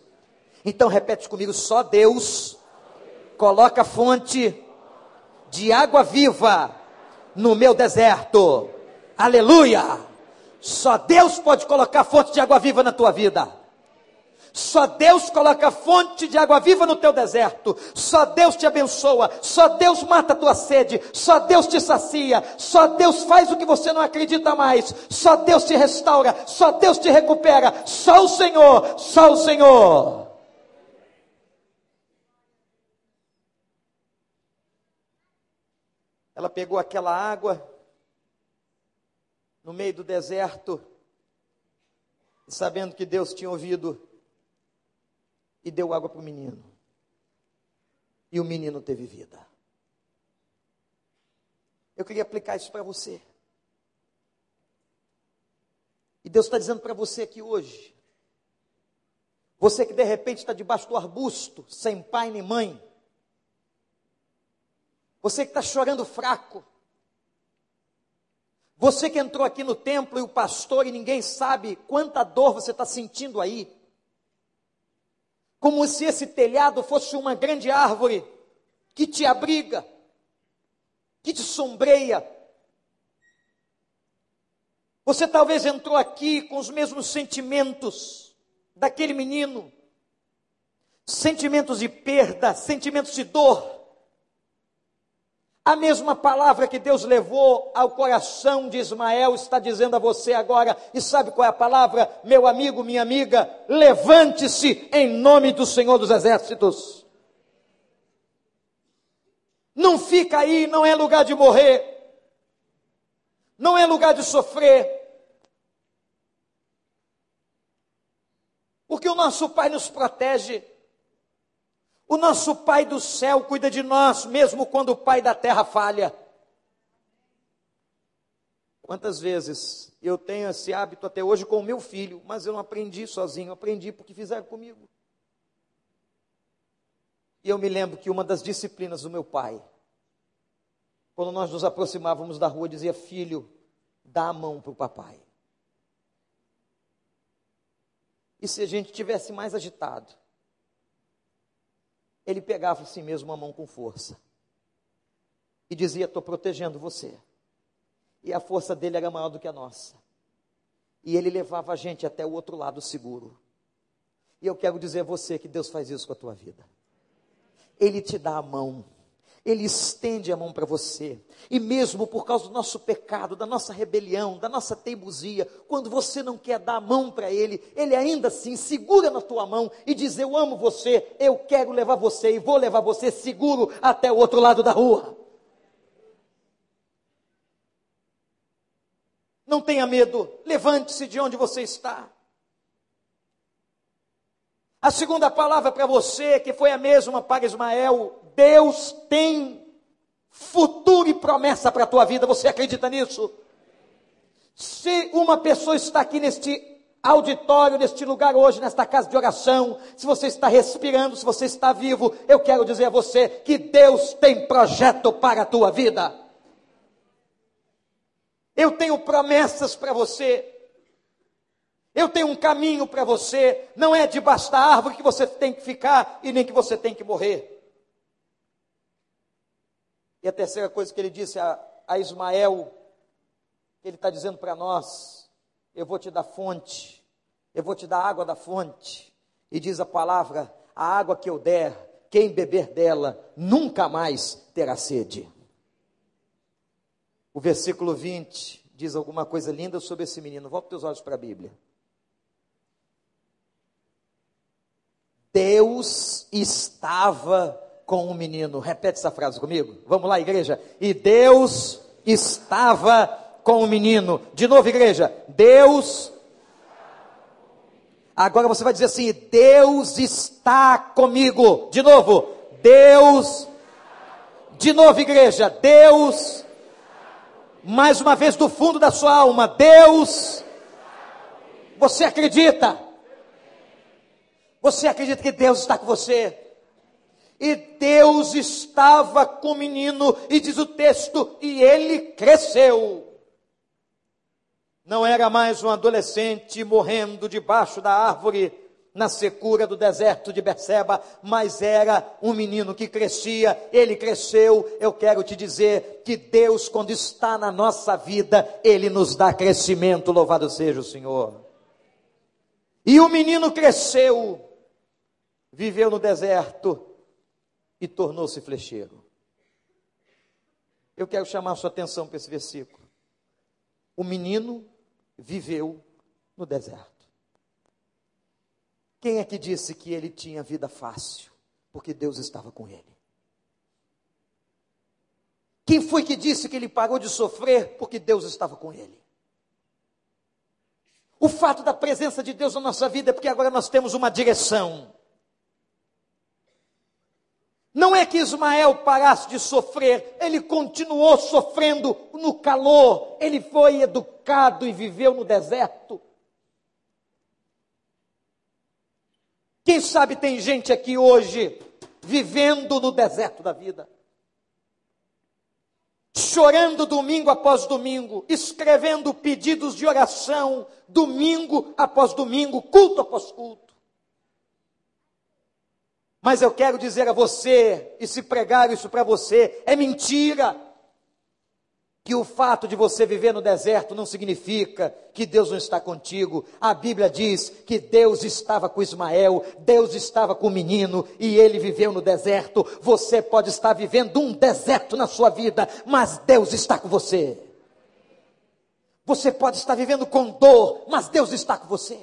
Então repete comigo: só Deus coloca a fonte de água viva no meu deserto. Aleluia! Só Deus pode colocar fonte de água viva na tua vida. Só Deus coloca fonte de água viva no teu deserto. Só Deus te abençoa. Só Deus mata a tua sede. Só Deus te sacia. Só Deus faz o que você não acredita mais. Só Deus te restaura. Só Deus te recupera. Só o Senhor. Só o Senhor. Ela pegou aquela água no meio do deserto, sabendo que Deus tinha ouvido, e deu água para o menino. E o menino teve vida. Eu queria aplicar isso para você. E Deus está dizendo para você aqui hoje. Você que de repente está debaixo do arbusto, sem pai nem mãe. Você que está chorando fraco. Você que entrou aqui no templo e o pastor e ninguém sabe quanta dor você está sentindo aí. Como se esse telhado fosse uma grande árvore que te abriga, que te sombreia. Você talvez entrou aqui com os mesmos sentimentos daquele menino, sentimentos de perda, sentimentos de dor. A mesma palavra que Deus levou ao coração de Ismael está dizendo a você agora, e sabe qual é a palavra, meu amigo, minha amiga? Levante-se em nome do Senhor dos Exércitos. Não fica aí, não é lugar de morrer, não é lugar de sofrer, porque o nosso Pai nos protege. O nosso Pai do céu cuida de nós, mesmo quando o Pai da terra falha. Quantas vezes eu tenho esse hábito até hoje com o meu filho, mas eu não aprendi sozinho, aprendi porque fizeram comigo. E eu me lembro que uma das disciplinas do meu pai, quando nós nos aproximávamos da rua, dizia: Filho, dá a mão para o papai. E se a gente tivesse mais agitado, ele pegava assim mesmo a mão com força e dizia: Estou protegendo você. E a força dele era maior do que a nossa. E ele levava a gente até o outro lado seguro. E eu quero dizer a você que Deus faz isso com a tua vida. Ele te dá a mão. Ele estende a mão para você. E mesmo por causa do nosso pecado, da nossa rebelião, da nossa teimosia, quando você não quer dar a mão para Ele, Ele ainda assim segura na tua mão e diz: Eu amo você, eu quero levar você e vou levar você seguro até o outro lado da rua. Não tenha medo, levante-se de onde você está. A segunda palavra para você, que foi a mesma para Ismael, Deus tem futuro e promessa para a tua vida, você acredita nisso? Se uma pessoa está aqui neste auditório, neste lugar hoje, nesta casa de oração, se você está respirando, se você está vivo, eu quero dizer a você que Deus tem projeto para a tua vida. Eu tenho promessas para você. Eu tenho um caminho para você, não é debaixo da árvore que você tem que ficar e nem que você tem que morrer. E a terceira coisa que ele disse a, a Ismael, ele está dizendo para nós: eu vou te dar fonte, eu vou te dar água da fonte. E diz a palavra: a água que eu der, quem beber dela nunca mais terá sede. O versículo 20 diz alguma coisa linda sobre esse menino. Volta teus olhos para a Bíblia. Deus estava com o menino. Repete essa frase comigo. Vamos lá, igreja. E Deus estava com o menino. De novo, igreja. Deus. Agora você vai dizer assim: Deus está comigo. De novo. Deus. De novo, igreja. Deus. Mais uma vez do fundo da sua alma. Deus. Você acredita? Você acredita que Deus está com você? E Deus estava com o menino, e diz o texto, e ele cresceu. Não era mais um adolescente morrendo debaixo da árvore na secura do deserto de Berseba, mas era um menino que crescia, ele cresceu. Eu quero te dizer que Deus, quando está na nossa vida, ele nos dá crescimento, louvado seja o Senhor. E o menino cresceu, viveu no deserto e tornou-se flecheiro. Eu quero chamar sua atenção para esse versículo. O menino viveu no deserto. Quem é que disse que ele tinha vida fácil? Porque Deus estava com ele. Quem foi que disse que ele parou de sofrer? Porque Deus estava com ele. O fato da presença de Deus na nossa vida é porque agora nós temos uma direção. Não é que Ismael parasse de sofrer, ele continuou sofrendo no calor, ele foi educado e viveu no deserto. Quem sabe tem gente aqui hoje vivendo no deserto da vida, chorando domingo após domingo, escrevendo pedidos de oração, domingo após domingo, culto após culto. Mas eu quero dizer a você, e se pregar isso para você, é mentira. Que o fato de você viver no deserto não significa que Deus não está contigo. A Bíblia diz que Deus estava com Ismael, Deus estava com o menino e ele viveu no deserto. Você pode estar vivendo um deserto na sua vida, mas Deus está com você. Você pode estar vivendo com dor, mas Deus está com você.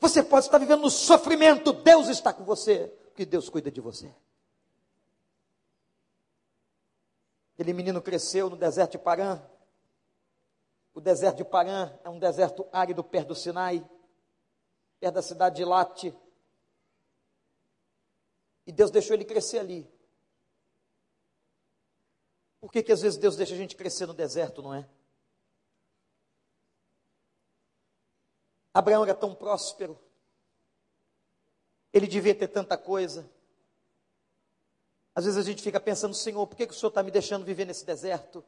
Você pode estar vivendo no sofrimento, Deus está com você que Deus cuida de você. Aquele menino cresceu no deserto de Parã. O deserto de Parã é um deserto árido perto do Sinai, perto da cidade de Late. E Deus deixou ele crescer ali. Por que, que às vezes Deus deixa a gente crescer no deserto, não é? Abraão era tão próspero. Ele devia ter tanta coisa. Às vezes a gente fica pensando, Senhor, por que, que o Senhor está me deixando viver nesse deserto?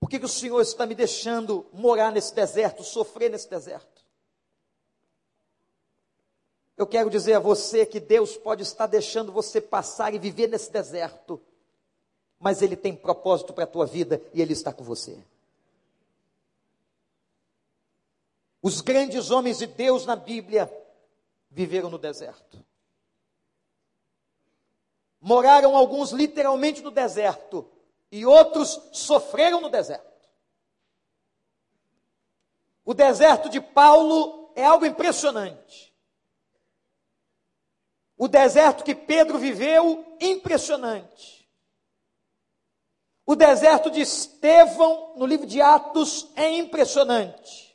Por que, que o Senhor está me deixando morar nesse deserto, sofrer nesse deserto? Eu quero dizer a você que Deus pode estar deixando você passar e viver nesse deserto, mas Ele tem propósito para a tua vida e Ele está com você. Os grandes homens de Deus na Bíblia viveram no deserto. Moraram alguns literalmente no deserto e outros sofreram no deserto. O deserto de Paulo é algo impressionante. O deserto que Pedro viveu, impressionante. O deserto de Estevão, no livro de Atos, é impressionante.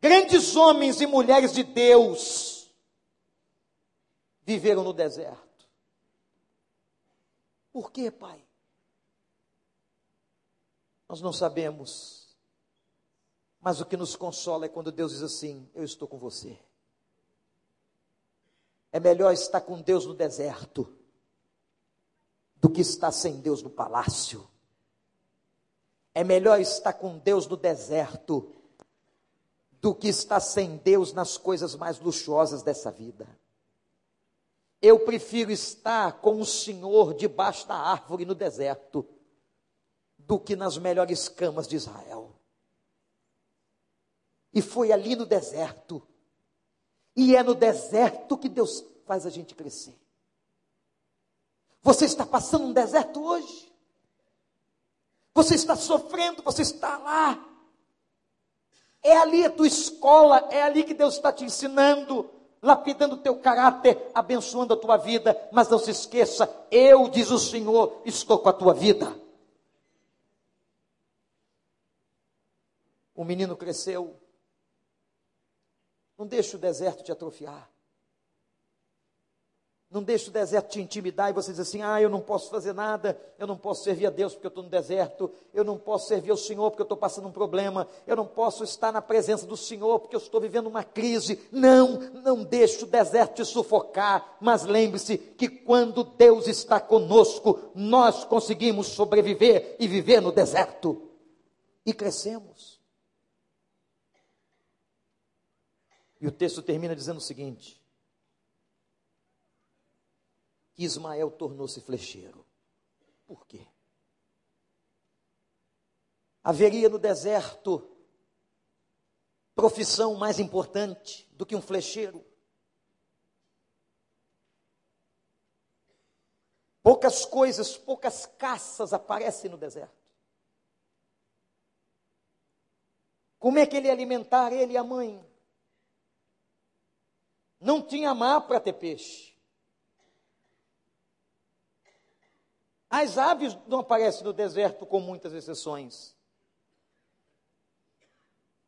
Grandes homens e mulheres de Deus viveram no deserto. Por quê, Pai? Nós não sabemos. Mas o que nos consola é quando Deus diz assim: Eu estou com você. É melhor estar com Deus no deserto do que estar sem Deus no palácio. É melhor estar com Deus no deserto do que estar sem Deus nas coisas mais luxuosas dessa vida. Eu prefiro estar com o Senhor debaixo da árvore no deserto do que nas melhores camas de Israel. E foi ali no deserto. E é no deserto que Deus faz a gente crescer. Você está passando um deserto hoje? Você está sofrendo, você está lá. É ali a tua escola, é ali que Deus está te ensinando lapidando o teu caráter, abençoando a tua vida, mas não se esqueça, eu, diz o Senhor, estou com a tua vida. O menino cresceu, não deixe o deserto te atrofiar. Não deixe o deserto te intimidar e você diz assim: ah, eu não posso fazer nada, eu não posso servir a Deus porque eu estou no deserto, eu não posso servir ao Senhor porque eu estou passando um problema, eu não posso estar na presença do Senhor porque eu estou vivendo uma crise. Não, não deixe o deserto te sufocar, mas lembre-se que quando Deus está conosco, nós conseguimos sobreviver e viver no deserto e crescemos. E o texto termina dizendo o seguinte: Ismael tornou-se flecheiro. Por quê? Haveria no deserto profissão mais importante do que um flecheiro? Poucas coisas, poucas caças aparecem no deserto. Como é que ele alimentar ele e a mãe? Não tinha mar para ter peixe. As aves não aparecem no deserto com muitas exceções.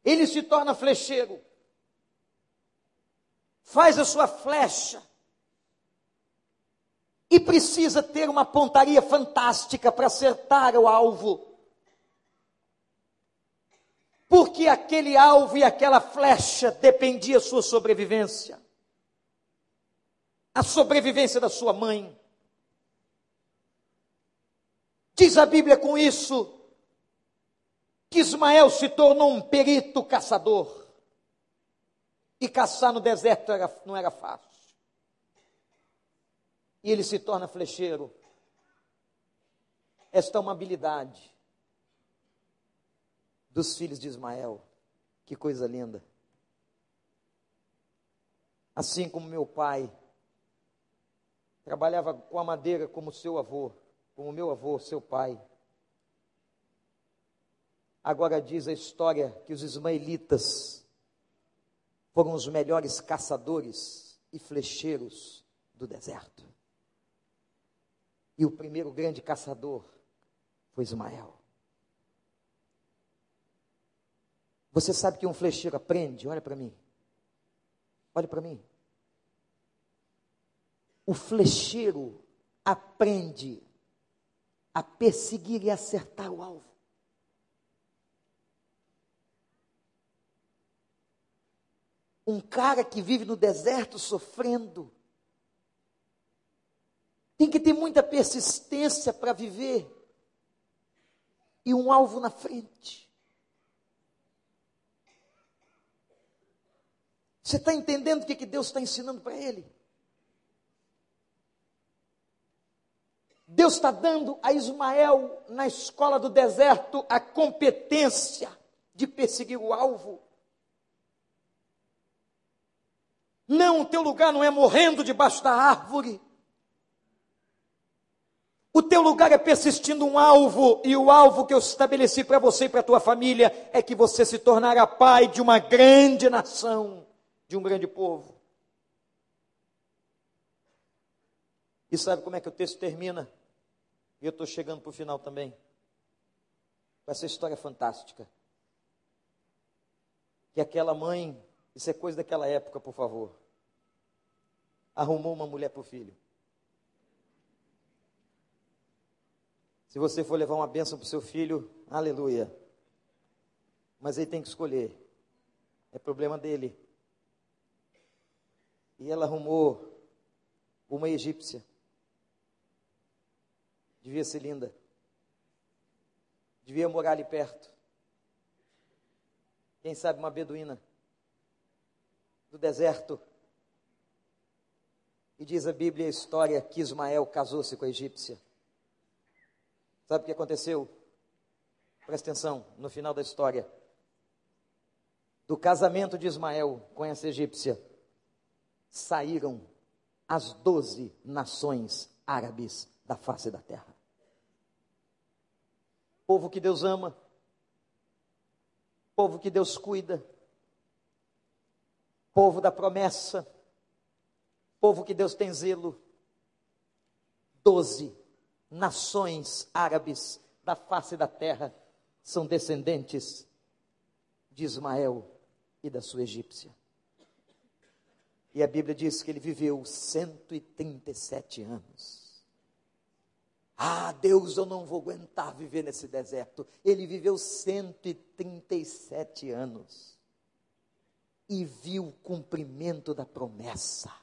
Ele se torna flecheiro. Faz a sua flecha. E precisa ter uma pontaria fantástica para acertar o alvo. Porque aquele alvo e aquela flecha dependia da sua sobrevivência. A sobrevivência da sua mãe Diz a Bíblia com isso que Ismael se tornou um perito caçador. E caçar no deserto era, não era fácil. E ele se torna flecheiro. Esta é uma habilidade dos filhos de Ismael. Que coisa linda. Assim como meu pai trabalhava com a madeira como seu avô, como meu avô, seu pai. Agora diz a história que os ismaelitas foram os melhores caçadores e flecheiros do deserto. E o primeiro grande caçador foi Ismael. Você sabe que um flecheiro aprende? Olha para mim. Olha para mim. o flecheiro aprende a perseguir e acertar o alvo. Um cara que vive no deserto sofrendo, tem que ter muita persistência para viver e um alvo na frente. Você está entendendo o que, que Deus está ensinando para ele? Deus está dando a Ismael, na escola do deserto, a competência de perseguir o alvo. Não, o teu lugar não é morrendo debaixo da árvore. O teu lugar é persistindo um alvo, e o alvo que eu estabeleci para você e para a tua família é que você se tornará pai de uma grande nação, de um grande povo. E sabe como é que o texto termina? E eu estou chegando para o final também. Com essa história fantástica. Que aquela mãe, isso é coisa daquela época, por favor, arrumou uma mulher para o filho. Se você for levar uma bênção para o seu filho, aleluia. Mas ele tem que escolher. É problema dele. E ela arrumou uma egípcia. Devia ser linda. Devia morar ali perto. Quem sabe uma beduína do deserto. E diz a Bíblia a história que Ismael casou-se com a egípcia. Sabe o que aconteceu? Presta atenção, no final da história. Do casamento de Ismael com essa egípcia, saíram as doze nações árabes da face da terra. Povo que Deus ama, povo que Deus cuida, povo da promessa, povo que Deus tem zelo. Doze nações árabes da face da terra são descendentes de Ismael e da sua egípcia. E a Bíblia diz que ele viveu 137 anos. Ah, Deus, eu não vou aguentar viver nesse deserto. Ele viveu 137 anos e viu o cumprimento da promessa,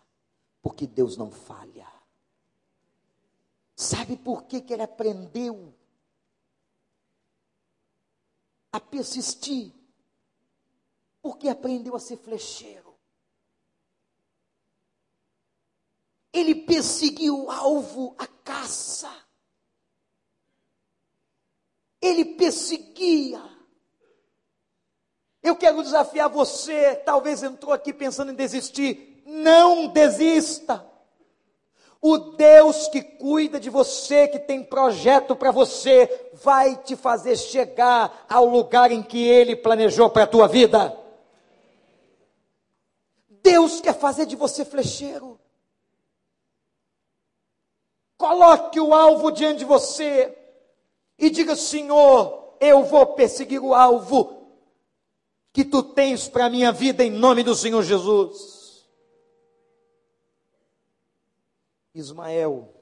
porque Deus não falha. Sabe por que, que ele aprendeu a persistir? Porque aprendeu a ser flecheiro. Ele perseguiu o alvo, a caça. Ele perseguia. Eu quero desafiar você, talvez entrou aqui pensando em desistir. Não desista. O Deus que cuida de você, que tem projeto para você, vai te fazer chegar ao lugar em que Ele planejou para a tua vida. Deus quer fazer de você flecheiro. Coloque o alvo diante de você e diga: Senhor, eu vou perseguir o alvo que tu tens para a minha vida em nome do Senhor Jesus. Ismael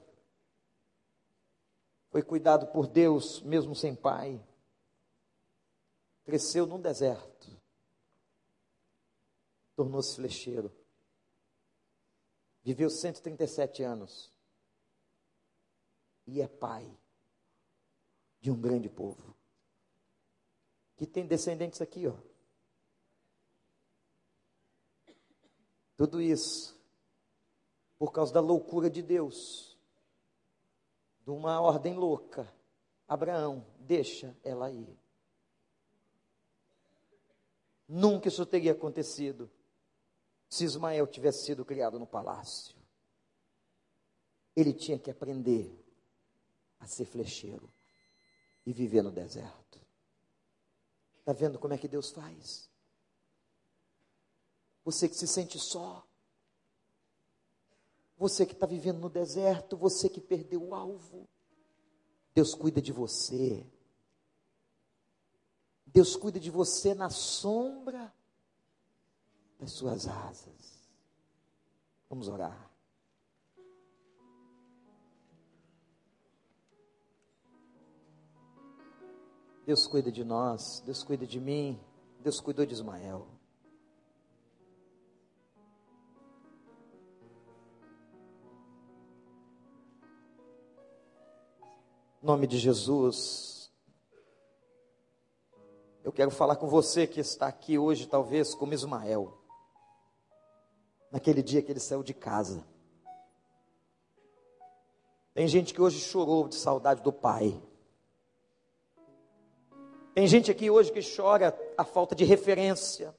foi cuidado por Deus, mesmo sem pai. Cresceu num deserto. Tornou-se flecheiro. Viveu 137 anos e é pai de um grande povo. Que tem descendentes aqui, ó. Tudo isso por causa da loucura de Deus, de uma ordem louca. Abraão, deixa ela ir. Nunca isso teria acontecido se Ismael tivesse sido criado no palácio. Ele tinha que aprender a ser flecheiro e viver no deserto. Está vendo como é que Deus faz? Você que se sente só, você que está vivendo no deserto, você que perdeu o alvo, Deus cuida de você. Deus cuida de você na sombra das suas asas. Vamos orar. Deus cuida de nós, Deus cuida de mim, Deus cuidou de Ismael. Em nome de Jesus. Eu quero falar com você que está aqui hoje, talvez como Ismael, naquele dia que ele saiu de casa. Tem gente que hoje chorou de saudade do pai. Tem gente aqui hoje que chora a falta de referência,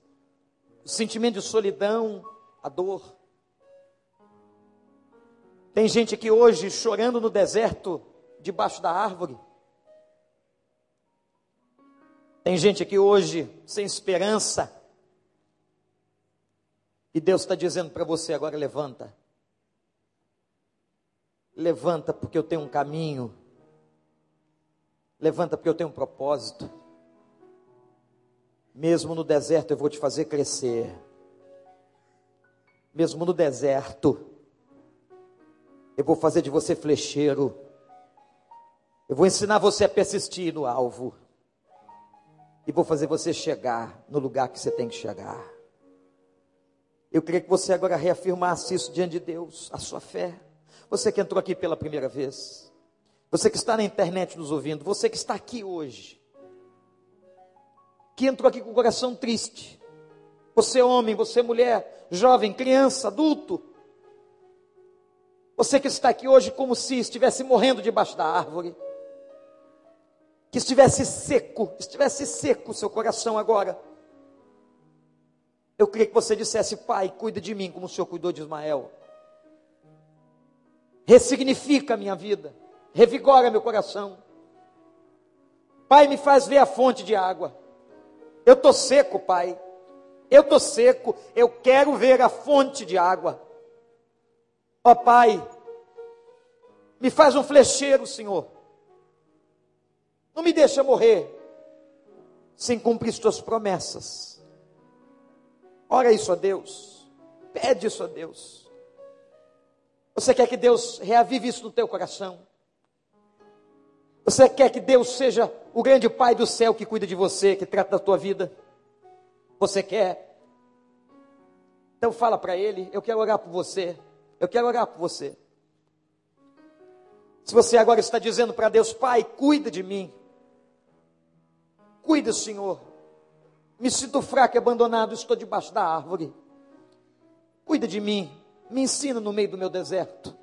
o sentimento de solidão, a dor. Tem gente aqui hoje chorando no deserto, debaixo da árvore. Tem gente aqui hoje sem esperança. E Deus está dizendo para você agora: levanta. Levanta, porque eu tenho um caminho. Levanta, porque eu tenho um propósito. Mesmo no deserto, eu vou te fazer crescer. Mesmo no deserto, eu vou fazer de você flecheiro. Eu vou ensinar você a persistir no alvo. E vou fazer você chegar no lugar que você tem que chegar. Eu queria que você agora reafirmasse isso diante de Deus, a sua fé. Você que entrou aqui pela primeira vez. Você que está na internet nos ouvindo. Você que está aqui hoje que entrou aqui com o coração triste. Você homem, você mulher, jovem, criança, adulto. Você que está aqui hoje como se estivesse morrendo debaixo da árvore. Que estivesse seco, estivesse seco o seu coração agora. Eu queria que você dissesse, Pai, cuida de mim como o Senhor cuidou de Ismael. Ressignifica a minha vida, revigora meu coração. Pai, me faz ver a fonte de água. Eu estou seco, pai. Eu estou seco. Eu quero ver a fonte de água. Ó oh, pai, me faz um flecheiro, Senhor. Não me deixa morrer sem cumprir as tuas promessas. Ora isso a Deus. Pede isso a Deus. Você quer que Deus reavive isso no teu coração? Você quer que Deus seja o grande Pai do céu que cuida de você, que trata da tua vida? Você quer? Então fala para Ele: Eu quero orar por você. Eu quero orar por você. Se você agora está dizendo para Deus, Pai, cuida de mim. Cuida, Senhor. Me sinto fraco e abandonado, estou debaixo da árvore. Cuida de mim. Me ensina no meio do meu deserto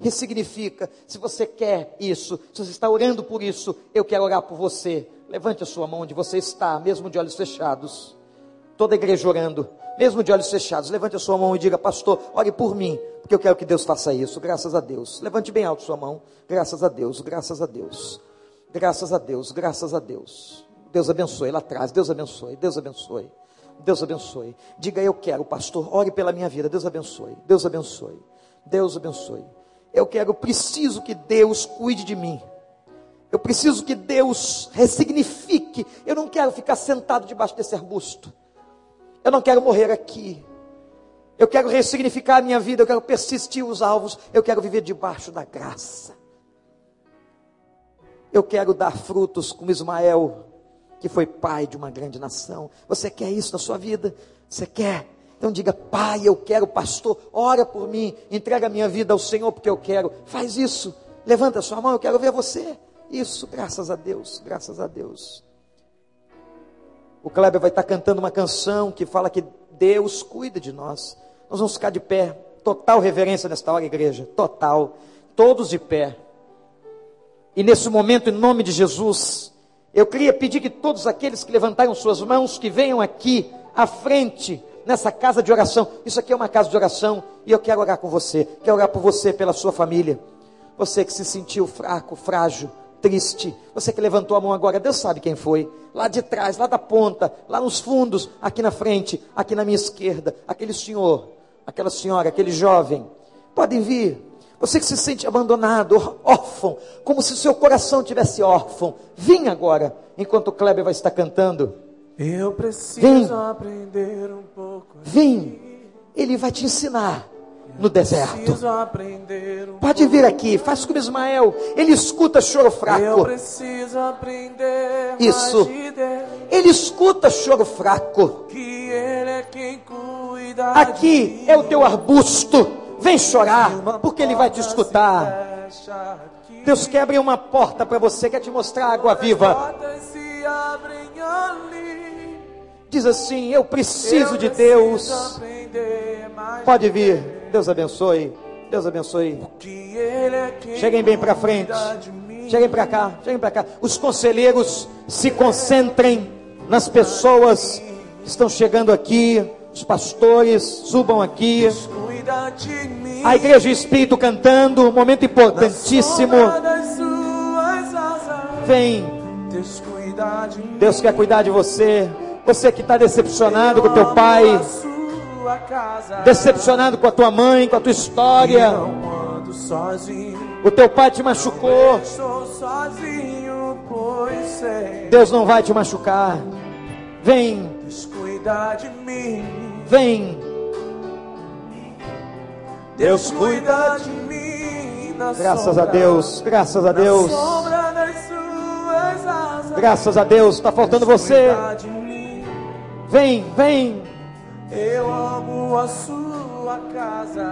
ressignifica. Se você quer isso, se você está orando por isso, eu quero orar por você. Levante a sua mão onde você está, mesmo de olhos fechados. Toda igreja orando, mesmo de olhos fechados. Levante a sua mão e diga, pastor, ore por mim, porque eu quero que Deus faça isso. Graças a Deus. Levante bem alto sua mão. Graças a Deus, graças a Deus. Graças a Deus, graças a Deus. Deus abençoe lá atrás. Deus abençoe, Deus abençoe. Deus abençoe. Diga eu quero, pastor, ore pela minha vida. Deus abençoe. Deus abençoe. Deus abençoe. Eu quero, eu preciso que Deus cuide de mim. Eu preciso que Deus ressignifique. Eu não quero ficar sentado debaixo desse arbusto. Eu não quero morrer aqui. Eu quero ressignificar a minha vida. Eu quero persistir os alvos. Eu quero viver debaixo da graça. Eu quero dar frutos como Ismael, que foi pai de uma grande nação. Você quer isso na sua vida? Você quer? Então diga, Pai, eu quero, pastor, ora por mim, entrega a minha vida ao Senhor porque eu quero. Faz isso. Levanta sua mão, eu quero ver você. Isso, graças a Deus, graças a Deus. O Kleber vai estar cantando uma canção que fala que Deus cuida de nós. Nós vamos ficar de pé. Total reverência nesta hora, igreja. Total. Todos de pé. E nesse momento, em nome de Jesus, eu queria pedir que todos aqueles que levantaram suas mãos, que venham aqui à frente nessa casa de oração. Isso aqui é uma casa de oração e eu quero orar com você. Quero orar por você, pela sua família. Você que se sentiu fraco, frágil, triste. Você que levantou a mão agora, Deus sabe quem foi. Lá de trás, lá da ponta, lá nos fundos, aqui na frente, aqui na minha esquerda. Aquele senhor, aquela senhora, aquele jovem. Podem vir. Você que se sente abandonado, órfão, como se seu coração tivesse órfão. Vim agora, enquanto o Kleber vai estar cantando. Eu preciso Vem. aprender um pouco. Vem. Ele vai te ensinar. no deserto. Pode vir aqui, faz como Ismael. Ele escuta choro Eu fraco. preciso aprender Isso. Ele escuta choro fraco. é quem cuida Aqui é o teu arbusto. Vem chorar, porque ele vai te escutar. Deus quebra uma porta para você, quer te mostrar água viva. Diz assim: Eu preciso Eu de Deus. Pode de vir. Deus, abençoe. Deus abençoe. é Cheguem bem para frente. Cheguem para cá. Cheguem para cá. Os conselheiros se concentrem nas pessoas que estão chegando aqui. Os pastores subam aqui. A igreja e o Espírito cantando. Um momento importantíssimo. Vem. Deus quer cuidar de você. Você que está decepcionado com Eu teu pai. Decepcionado com a tua mãe, com a tua história. O teu pai te machucou. Deus não vai te machucar. Vem, vem. Deus cuida de mim. Graças a Deus, graças a Deus, graças a Deus. Está faltando você. Vem, vem. Eu amo a sua casa.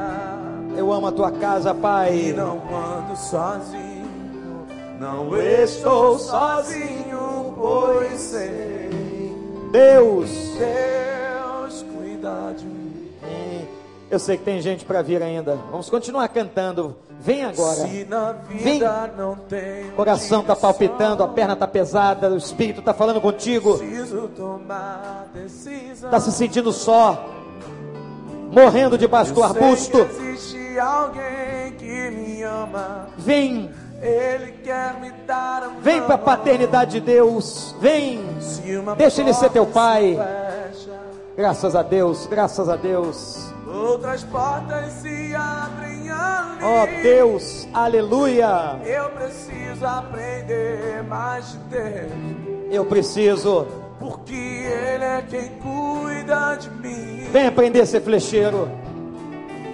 Eu amo a tua casa, E Pai. não ando sozinho. Não estou sozinho, pois sei. Deus. Deus cuida de mim. Eu sei que tem gente para vir ainda. Vamos continuar cantando. Vem agora. Tem O coração está palpitando, a perna está pesada, o Espírito está falando contigo. Está se sentindo só, morrendo debaixo do arbusto. Vem, vem para a paternidade de Deus. Vem, Deixa ele ser teu pai. graças a Deus, graças a Deus. Outras portas se abrem ali. Ó Deus, aleluia. Eu preciso aprender mais de Deus. Eu preciso. Porque Ele é quem cuida de mim. Vem aprender a ser flecheiro.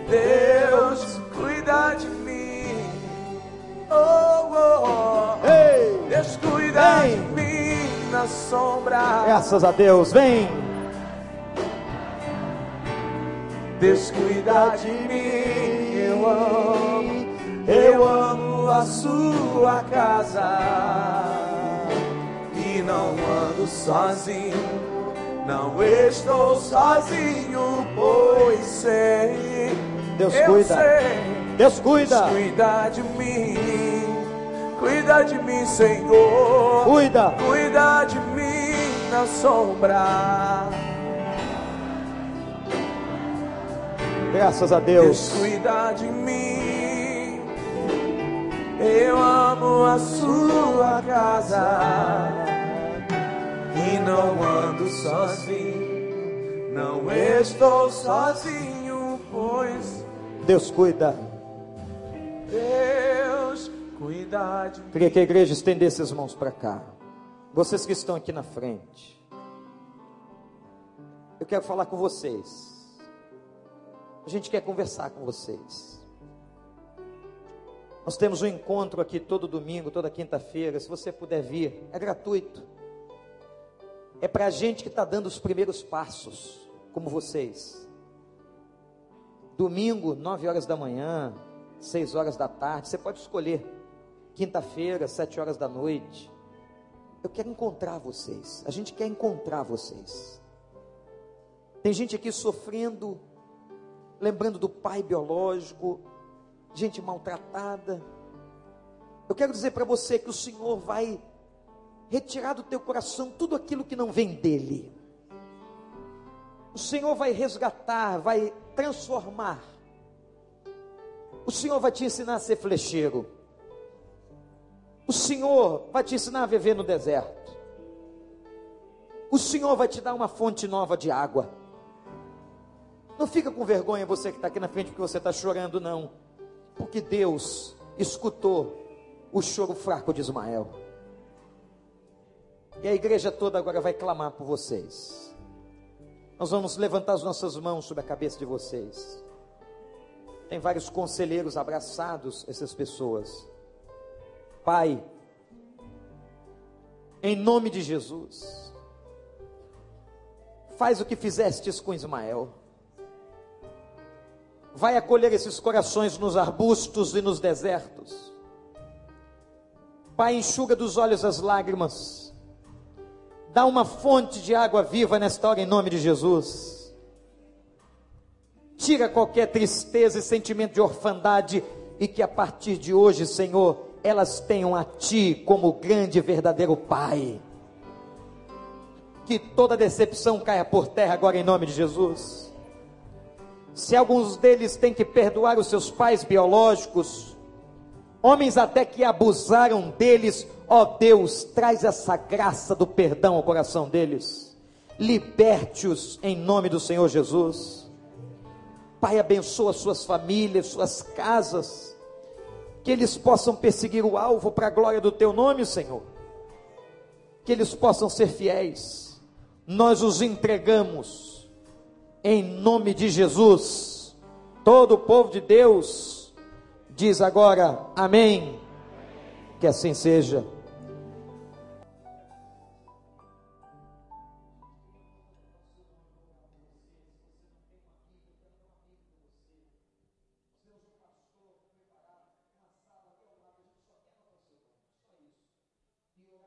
Deus cuida de mim. Oh, oh, oh. Ei, Deus cuida Ei. de mim na sombra. graças a Deus. Vem, Deus cuida de mim. Eu amo, eu amo a sua casa. E não ando sozinho. Não estou sozinho, pois sei. Deus eu cuida. Sei, Deus cuida. Cuida de mim. Cuida de mim, Senhor. Cuida. Cuida de mim na sombra. Graças a Deus Deus. cuida de mim. Eu amo a sua casa. E não ando sozinho. Não estou sozinho, pois Deus cuida. Deus cuida de mim. Queria que a igreja estendesse as mãos para cá. Vocês que estão aqui na frente. Eu quero falar com vocês. A gente quer conversar com vocês. Nós temos um encontro aqui todo domingo, toda quinta-feira. Se você puder vir, é gratuito. É para a gente que está dando os primeiros passos, como vocês. Domingo, 9 horas da manhã, 6 horas da tarde, você pode escolher. Quinta-feira, 7 horas da noite. Eu quero encontrar vocês. A gente quer encontrar vocês. Tem gente aqui sofrendo, lembrando do pai biológico, gente maltratada. Eu quero dizer para você que o Senhor vai retirar do teu coração tudo aquilo que não vem dele. O Senhor vai resgatar, vai transformar. O Senhor vai te ensinar a ser flecheiro. O Senhor vai te ensinar a viver no deserto. O Senhor vai te dar uma fonte nova de água. Não fica com vergonha você que está aqui na frente porque você está chorando, não. Porque Deus escutou o choro fraco de Ismael. E a igreja toda agora vai clamar por vocês. Nós vamos levantar as nossas mãos sobre a cabeça de vocês. Tem vários conselheiros abraçados, essas pessoas. Pai, em nome de Jesus, faz o que fizestes com Ismael. Vai acolher esses corações nos arbustos e nos desertos. Pai, enxuga dos olhos as lágrimas. Dá uma fonte de água viva nesta hora em nome de Jesus. Tira qualquer tristeza e sentimento de orfandade e que a partir de hoje, Senhor, elas tenham a Ti como grande e verdadeiro Pai. Que toda decepção caia por terra agora em nome de Jesus. Se alguns deles têm que perdoar os seus pais biológicos, homens até que abusaram deles, ó Deus, traz essa graça do perdão ao coração deles. Liberte-os em nome do Senhor Jesus. Pai, abençoa suas famílias, suas casas que eles possam perseguir o alvo para a glória do teu nome, Senhor. Que eles possam ser fiéis. Nós os entregamos em nome de Jesus. Todo o povo de Deus diz agora: Amém. Que assim seja.